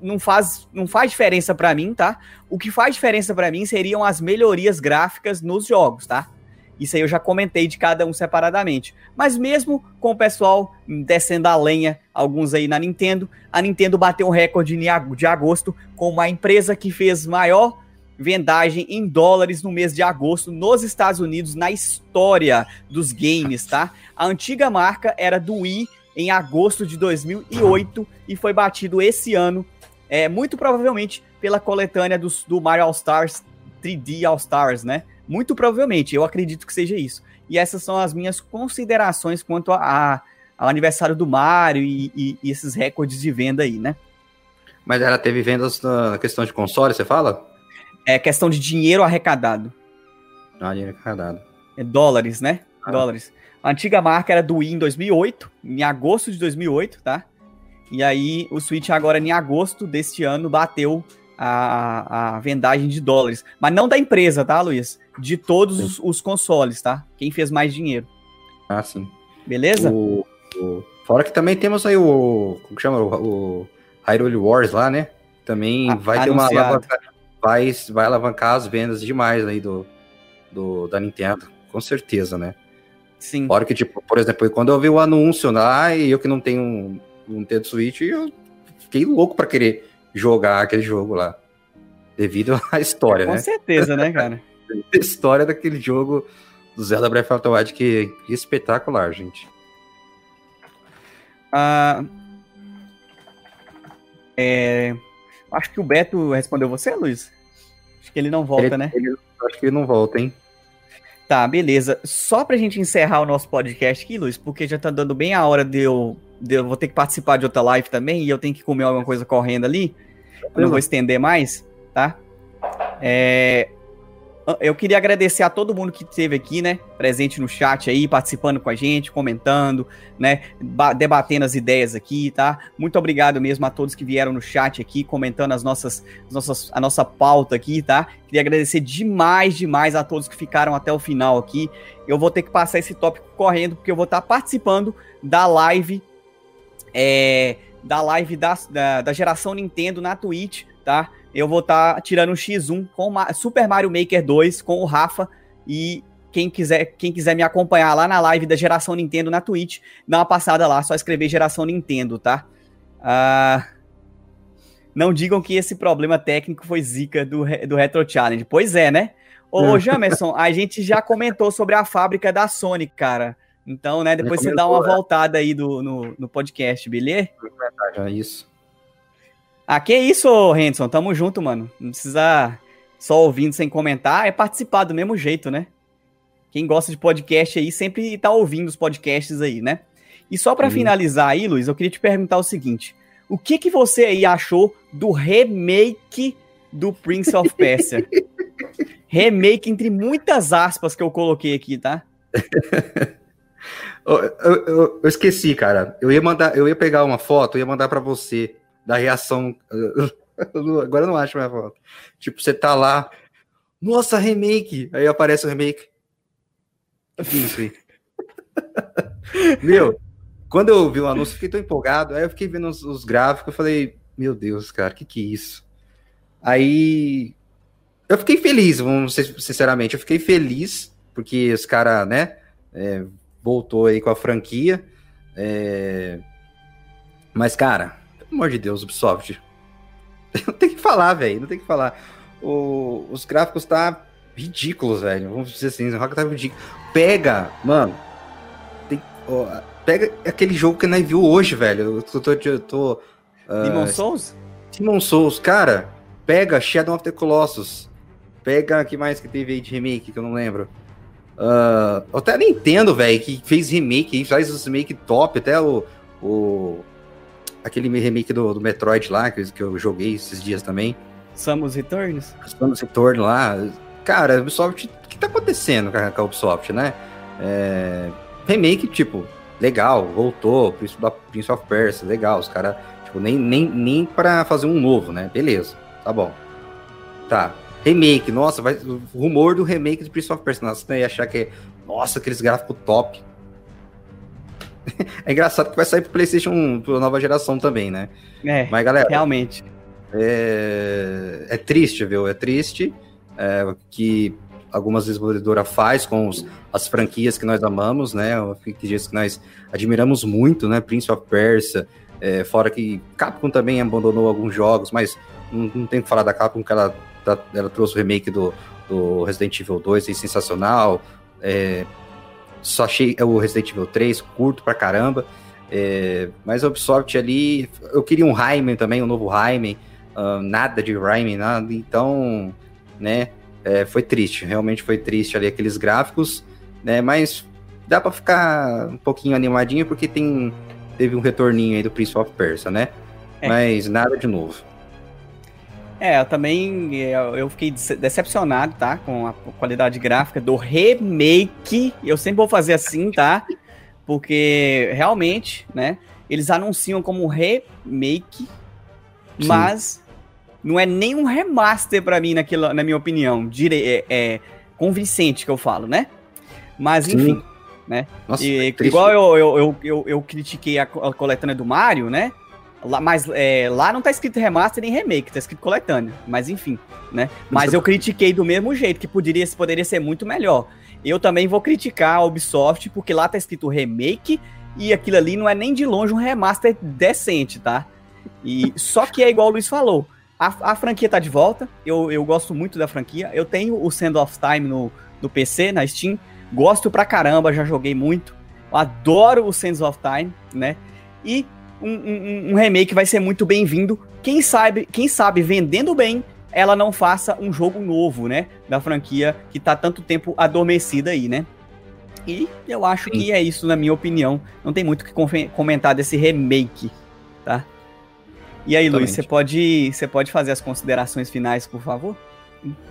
não faz, não faz diferença para mim, tá? O que faz diferença para mim seriam as melhorias gráficas nos jogos, tá? Isso aí eu já comentei de cada um separadamente. Mas mesmo com o pessoal descendo a lenha, alguns aí na Nintendo, a Nintendo bateu um recorde de agosto com uma empresa que fez maior vendagem em dólares no mês de agosto nos Estados Unidos na história dos games, tá? A antiga marca era do Wii em agosto de 2008 e foi batido esse ano, é, muito provavelmente pela coletânea do, do Mario All Stars 3D All Stars, né? Muito provavelmente, eu acredito que seja isso. E essas são as minhas considerações quanto a, a ao aniversário do Mario e, e, e, esses recordes de venda aí, né? Mas ela teve vendas na questão de console, você fala? É questão de dinheiro arrecadado. Ah, dinheiro arrecadado. É dólares, né? Ah. Dólares. A antiga marca era do Wii em 2008, em agosto de 2008, tá? E aí o Switch agora em agosto deste ano bateu a, a vendagem de dólares. Mas não da empresa, tá, Luiz? De todos os, os, consoles, tá? Quem fez mais dinheiro. Ah, sim. Beleza? O, o... Fora que também temos aí o. Como que chama? O, o Hyrule Wars lá, né? Também a, vai ter uma vai, vai alavancar as vendas demais aí do, do, da Nintendo, com certeza, né? Sim. Fora que, tipo, por exemplo, quando eu vi o anúncio lá, e eu que não tenho um, um Nintendo Switch, eu fiquei louco para querer jogar aquele jogo lá. Devido à história, Com né? Com certeza, né, cara? a história daquele jogo do Zelda Breath of the Wild, que, que espetacular, gente. Ah, é, acho que o Beto respondeu você, Luiz? Acho que ele não volta, ele, né? Ele, acho que ele não volta, hein? Tá, beleza. Só pra gente encerrar o nosso podcast aqui, Luiz, porque já tá dando bem a hora de eu, de eu vou ter que participar de outra live também e eu tenho que comer alguma coisa correndo ali. Eu não vou estender mais, tá? É, eu queria agradecer a todo mundo que esteve aqui, né, presente no chat aí, participando com a gente, comentando, né, debatendo as ideias aqui, tá? Muito obrigado mesmo a todos que vieram no chat aqui, comentando as nossas, as nossas, a nossa pauta aqui, tá? Queria agradecer demais, demais a todos que ficaram até o final aqui. Eu vou ter que passar esse tópico correndo, porque eu vou estar participando da live, é, da live da, da, da geração Nintendo na Twitch, tá? Eu vou estar tá tirando um X1 com Super Mario Maker 2 com o Rafa e quem quiser, quem quiser me acompanhar lá na live da Geração Nintendo na Twitch, dá uma passada lá, só escrever Geração Nintendo, tá? Uh, não digam que esse problema técnico foi zica do, do Retro Challenge. Pois é, né? Ô, Jamerson, a gente já comentou sobre a fábrica da Sony, cara. Então, né, depois você dá uma é. voltada aí do, no, no podcast, beleza? É isso. Ah, que isso, Henderson. Tamo junto, mano. Não precisa só ouvindo sem comentar, é participar do mesmo jeito, né? Quem gosta de podcast aí sempre tá ouvindo os podcasts aí, né? E só para finalizar aí, Luiz, eu queria te perguntar o seguinte: o que que você aí achou do remake do Prince of Persia? remake entre muitas aspas que eu coloquei aqui, tá? eu, eu, eu, esqueci, cara. Eu ia mandar, eu ia pegar uma foto, eu ia mandar para você da reação. Agora eu não acho mais foto. Tipo, você tá lá, nossa, remake! Aí aparece o remake. Isso? Meu, quando eu vi o anúncio, fiquei tão empolgado. Aí eu fiquei vendo os, os gráficos, eu falei, meu Deus, cara, que que é isso? Aí eu fiquei feliz, vamos sinceramente, eu fiquei feliz porque os cara, né, é, voltou aí com a franquia. É... Mas, cara, pelo amor de Deus, Ubisoft. Não tem que falar, velho. Não tem que falar. O, os gráficos tá ridículos, velho. Vamos dizer assim, o rock tá ridículo. Pega, mano. Tem, ó, pega aquele jogo que nós viu hoje, velho. Eu tô. Eu tô uh, Demon Souls? Demon Souls, cara. Pega Shadow of the Colossus. Pega que mais que teve aí de remake que eu não lembro. Uh, até a Nintendo, velho, que fez remake, faz os remake top, até o, o aquele remake do, do Metroid lá, que, que eu joguei esses dias também. Samus Returns? Samus Returns lá. Cara, Ubisoft, o que tá acontecendo com a Ubisoft, né? É, remake, tipo, legal, voltou, Prince of Persia, legal, os caras, tipo, nem, nem, nem pra fazer um novo, né? Beleza, tá bom. Tá. Remake, nossa, vai, o rumor do remake de Prince of Persia. Nossa, você ia achar que, nossa, aqueles gráficos top. é engraçado que vai sair pro PlayStation pra nova geração também, né? É, Mas, galera, realmente. É, é triste, viu? É triste é, que algumas desenvolvedoras faz com os, as franquias que nós amamos, né? Franquias que nós admiramos muito, né? Prince of Persia, é, fora que Capcom também abandonou alguns jogos, mas não, não tem que falar da Capcom que ela, tá, ela trouxe o remake do, do Resident Evil 2, é sensacional. É, só achei o Resident Evil 3 curto pra caramba. É, mas a Ubisoft ali, eu queria um Rayman também, um novo Rayman, uh, nada de Rayman, nada, então, né, é, foi triste, realmente foi triste ali aqueles gráficos, né, mas dá para ficar um pouquinho animadinho porque tem, teve um retorninho aí do Prince of Persia, né, é. mas nada de novo. É, eu também eu fiquei decepcionado, tá? Com a qualidade gráfica do remake. Eu sempre vou fazer assim, tá? Porque realmente, né? Eles anunciam como remake, Sim. mas não é nem um remaster para mim, naquela, na minha opinião. Dire é, é, convincente que eu falo, né? Mas enfim, Sim. né? Nossa, e, é igual eu, eu, eu, eu, eu critiquei a, a coletânea do Mario, né? Lá, mas é, lá não tá escrito remaster nem remake, tá escrito coletânea. Mas enfim, né? Mas eu critiquei do mesmo jeito, que poderia, poderia ser muito melhor. Eu também vou criticar a Ubisoft, porque lá tá escrito remake e aquilo ali não é nem de longe um remaster decente, tá? E só que é igual o Luiz falou. A, a franquia tá de volta. Eu, eu gosto muito da franquia. Eu tenho o Sand of Time no, no PC, na Steam. Gosto pra caramba, já joguei muito. Eu adoro o Sands of Time, né? E um, um, um remake vai ser muito bem-vindo. Quem sabe, quem sabe, vendendo bem, ela não faça um jogo novo, né? Da franquia que tá tanto tempo adormecida aí, né? E eu acho Sim. que é isso, na minha opinião. Não tem muito o que comentar desse remake, tá? E aí, Luiz, você pode, você pode fazer as considerações finais, por favor?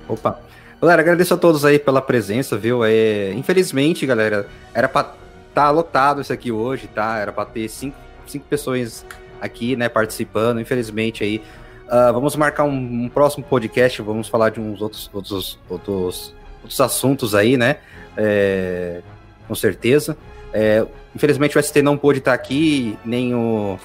Opa. Galera, agradeço a todos aí pela presença, viu? É, infelizmente, galera, era pra tá lotado isso aqui hoje, tá? Era pra ter cinco cinco pessoas aqui, né, participando. Infelizmente aí, uh, vamos marcar um, um, próximo podcast. Vamos falar de uns outros outros outros, outros assuntos aí, né? É, com certeza. É, infelizmente o ST não pôde estar aqui, nem o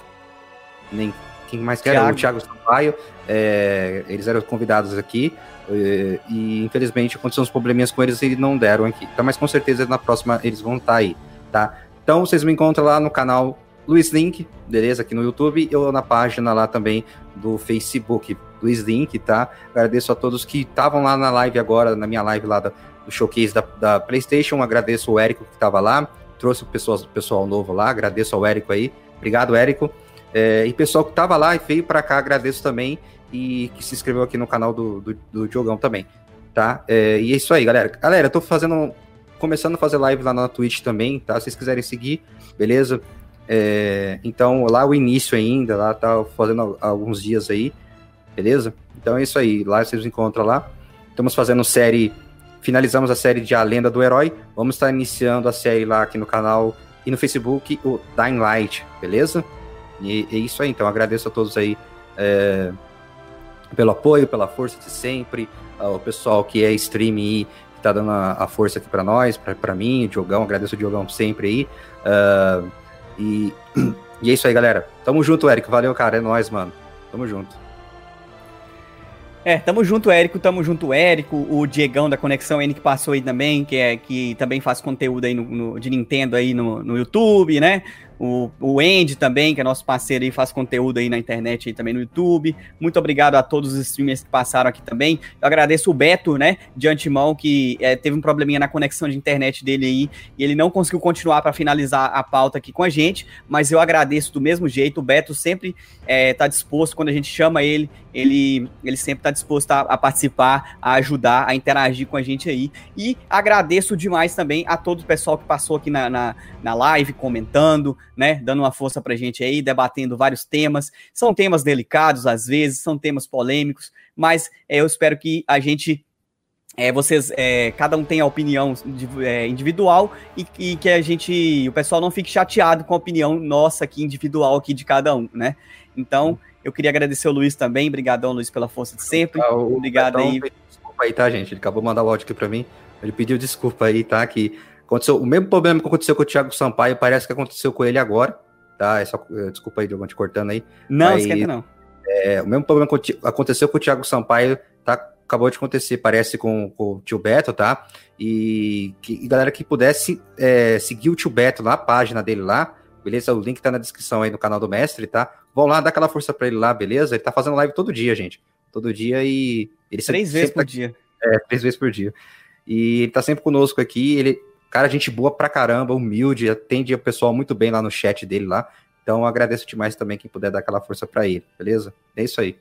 nem quem mais quer, o Thiago Sampaio. É, eles eram convidados aqui. E, e, infelizmente aconteceu uns probleminhas com eles e não deram aqui. Tá, mas com certeza na próxima eles vão estar aí, tá? Então vocês me encontram lá no canal Luiz Link, beleza? Aqui no YouTube ou na página lá também do Facebook, Luiz Link, tá? Agradeço a todos que estavam lá na live agora, na minha live lá do, do showcase da, da, PlayStation. Agradeço o Érico que estava lá, trouxe o pessoal, pessoal novo lá. Agradeço ao Érico aí. Obrigado, Érico. É, e pessoal que estava lá e veio para cá, agradeço também. E que se inscreveu aqui no canal do, do, do Diogão também, tá? É, e é isso aí, galera. Galera, eu tô fazendo começando a fazer live lá na Twitch também, tá? Se vocês quiserem seguir, beleza? É, então, lá o início ainda, lá tá fazendo alguns dias aí, beleza? Então é isso aí, lá vocês encontram lá. Estamos fazendo série, finalizamos a série de A Lenda do Herói, vamos estar iniciando a série lá aqui no canal e no Facebook, o Dying Light, beleza? E é isso aí, então agradeço a todos aí é, pelo apoio, pela força de sempre, ao pessoal que é stream e que tá dando a, a força aqui para nós, para mim, o Diogão, agradeço o Diogão sempre aí. Uh, e, e é isso aí, galera. Tamo junto, Eric. Valeu, cara. É nóis, mano. Tamo junto. É, tamo junto, Érico, tamo junto, Érico, o Diegão da Conexão N que passou aí também, que, é, que também faz conteúdo aí no, no de Nintendo aí no, no YouTube, né? O, o Andy também, que é nosso parceiro aí, faz conteúdo aí na internet aí também no YouTube. Muito obrigado a todos os streamers que passaram aqui também. Eu agradeço o Beto, né, de antemão, que é, teve um probleminha na conexão de internet dele aí, e ele não conseguiu continuar para finalizar a pauta aqui com a gente, mas eu agradeço do mesmo jeito. O Beto sempre está é, disposto, quando a gente chama ele, ele, ele sempre está disposto a, a, participar, a ajudar, a interagir com a gente aí. E agradeço demais também a todo o pessoal que passou aqui na, na, na live, comentando, né, dando uma força pra gente aí, debatendo vários temas. São temas delicados às vezes, são temas polêmicos, mas é, eu espero que a gente é, vocês, é, cada um tenha a opinião é, individual e, e, que a gente, o pessoal não fique chateado com a opinião nossa aqui, individual aqui de cada um, né? Então, eu queria agradecer o Luiz também, obrigadão, Luiz, pela força de sempre. Ah, Obrigado aí. Desculpa aí, tá, gente? Ele acabou de mandar o áudio aqui pra mim. Ele pediu desculpa aí, tá? Que Aconteceu o mesmo problema que aconteceu com o Thiago Sampaio, parece que aconteceu com ele agora, tá? É só, é, desculpa aí, Diogo, te cortando aí. Não, aí, esquenta não. É, o mesmo problema que aconteceu com o Thiago Sampaio, tá? Acabou de acontecer, parece, com, com o tio Beto, tá? E, que, e galera que pudesse é, seguir o tio Beto na página dele lá, beleza? O link tá na descrição aí no canal do mestre, tá? Vão lá, dá aquela força pra ele lá, beleza? Ele tá fazendo live todo dia, gente. Todo dia e. Ele três sempre, vezes sempre, por dia. É, três vezes por dia. E ele tá sempre conosco aqui. Ele Cara, gente boa pra caramba, humilde, atende o pessoal muito bem lá no chat dele lá. Então agradeço demais também quem puder dar aquela força para ele, beleza? É isso aí.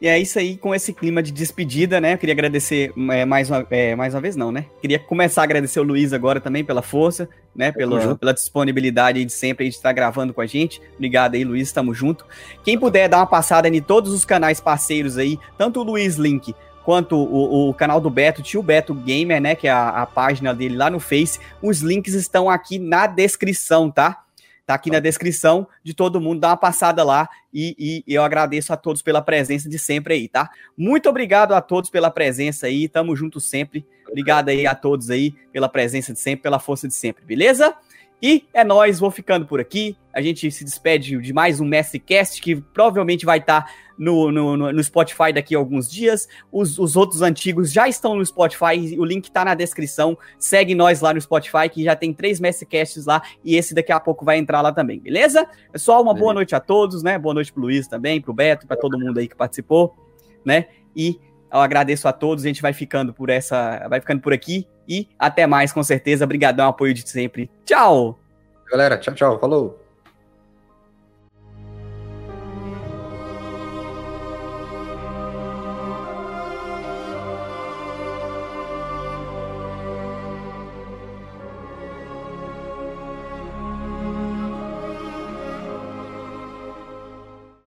E é isso aí, com esse clima de despedida, né? Eu queria agradecer é, mais, uma, é, mais uma vez, não, né? Queria começar a agradecer o Luiz agora também pela força, né? Pela, pela disponibilidade de sempre de estar gravando com a gente. Obrigado aí, Luiz, tamo junto. Quem puder dar uma passada em todos os canais parceiros aí, tanto o Luiz Link quanto o, o, canal do Beto, tio Beto Gamer, né? Que é a, a página dele lá no Face. Os links estão aqui na descrição, tá? Tá aqui na descrição de todo mundo, dá uma passada lá e, e, eu agradeço a todos pela presença de sempre aí, tá? Muito obrigado a todos pela presença aí, tamo junto sempre. Obrigado aí a todos aí pela presença de sempre, pela força de sempre, beleza? E é nós, vou ficando por aqui. A gente se despede de mais um Mestre Cast que provavelmente vai estar tá no, no, no, Spotify daqui a alguns dias. Os, os outros antigos já estão no Spotify, o link tá na descrição. Segue nós lá no Spotify, que já tem três Casts lá, e esse daqui a pouco vai entrar lá também, beleza? Pessoal, uma boa noite a todos, né? Boa noite pro Luiz também, pro Beto, para todo mundo aí que participou, né? E eu agradeço a todos, a gente vai ficando por essa, vai ficando por aqui e até mais com certeza. Obrigadão, apoio de sempre. Tchau. Galera, tchau, tchau. Falou.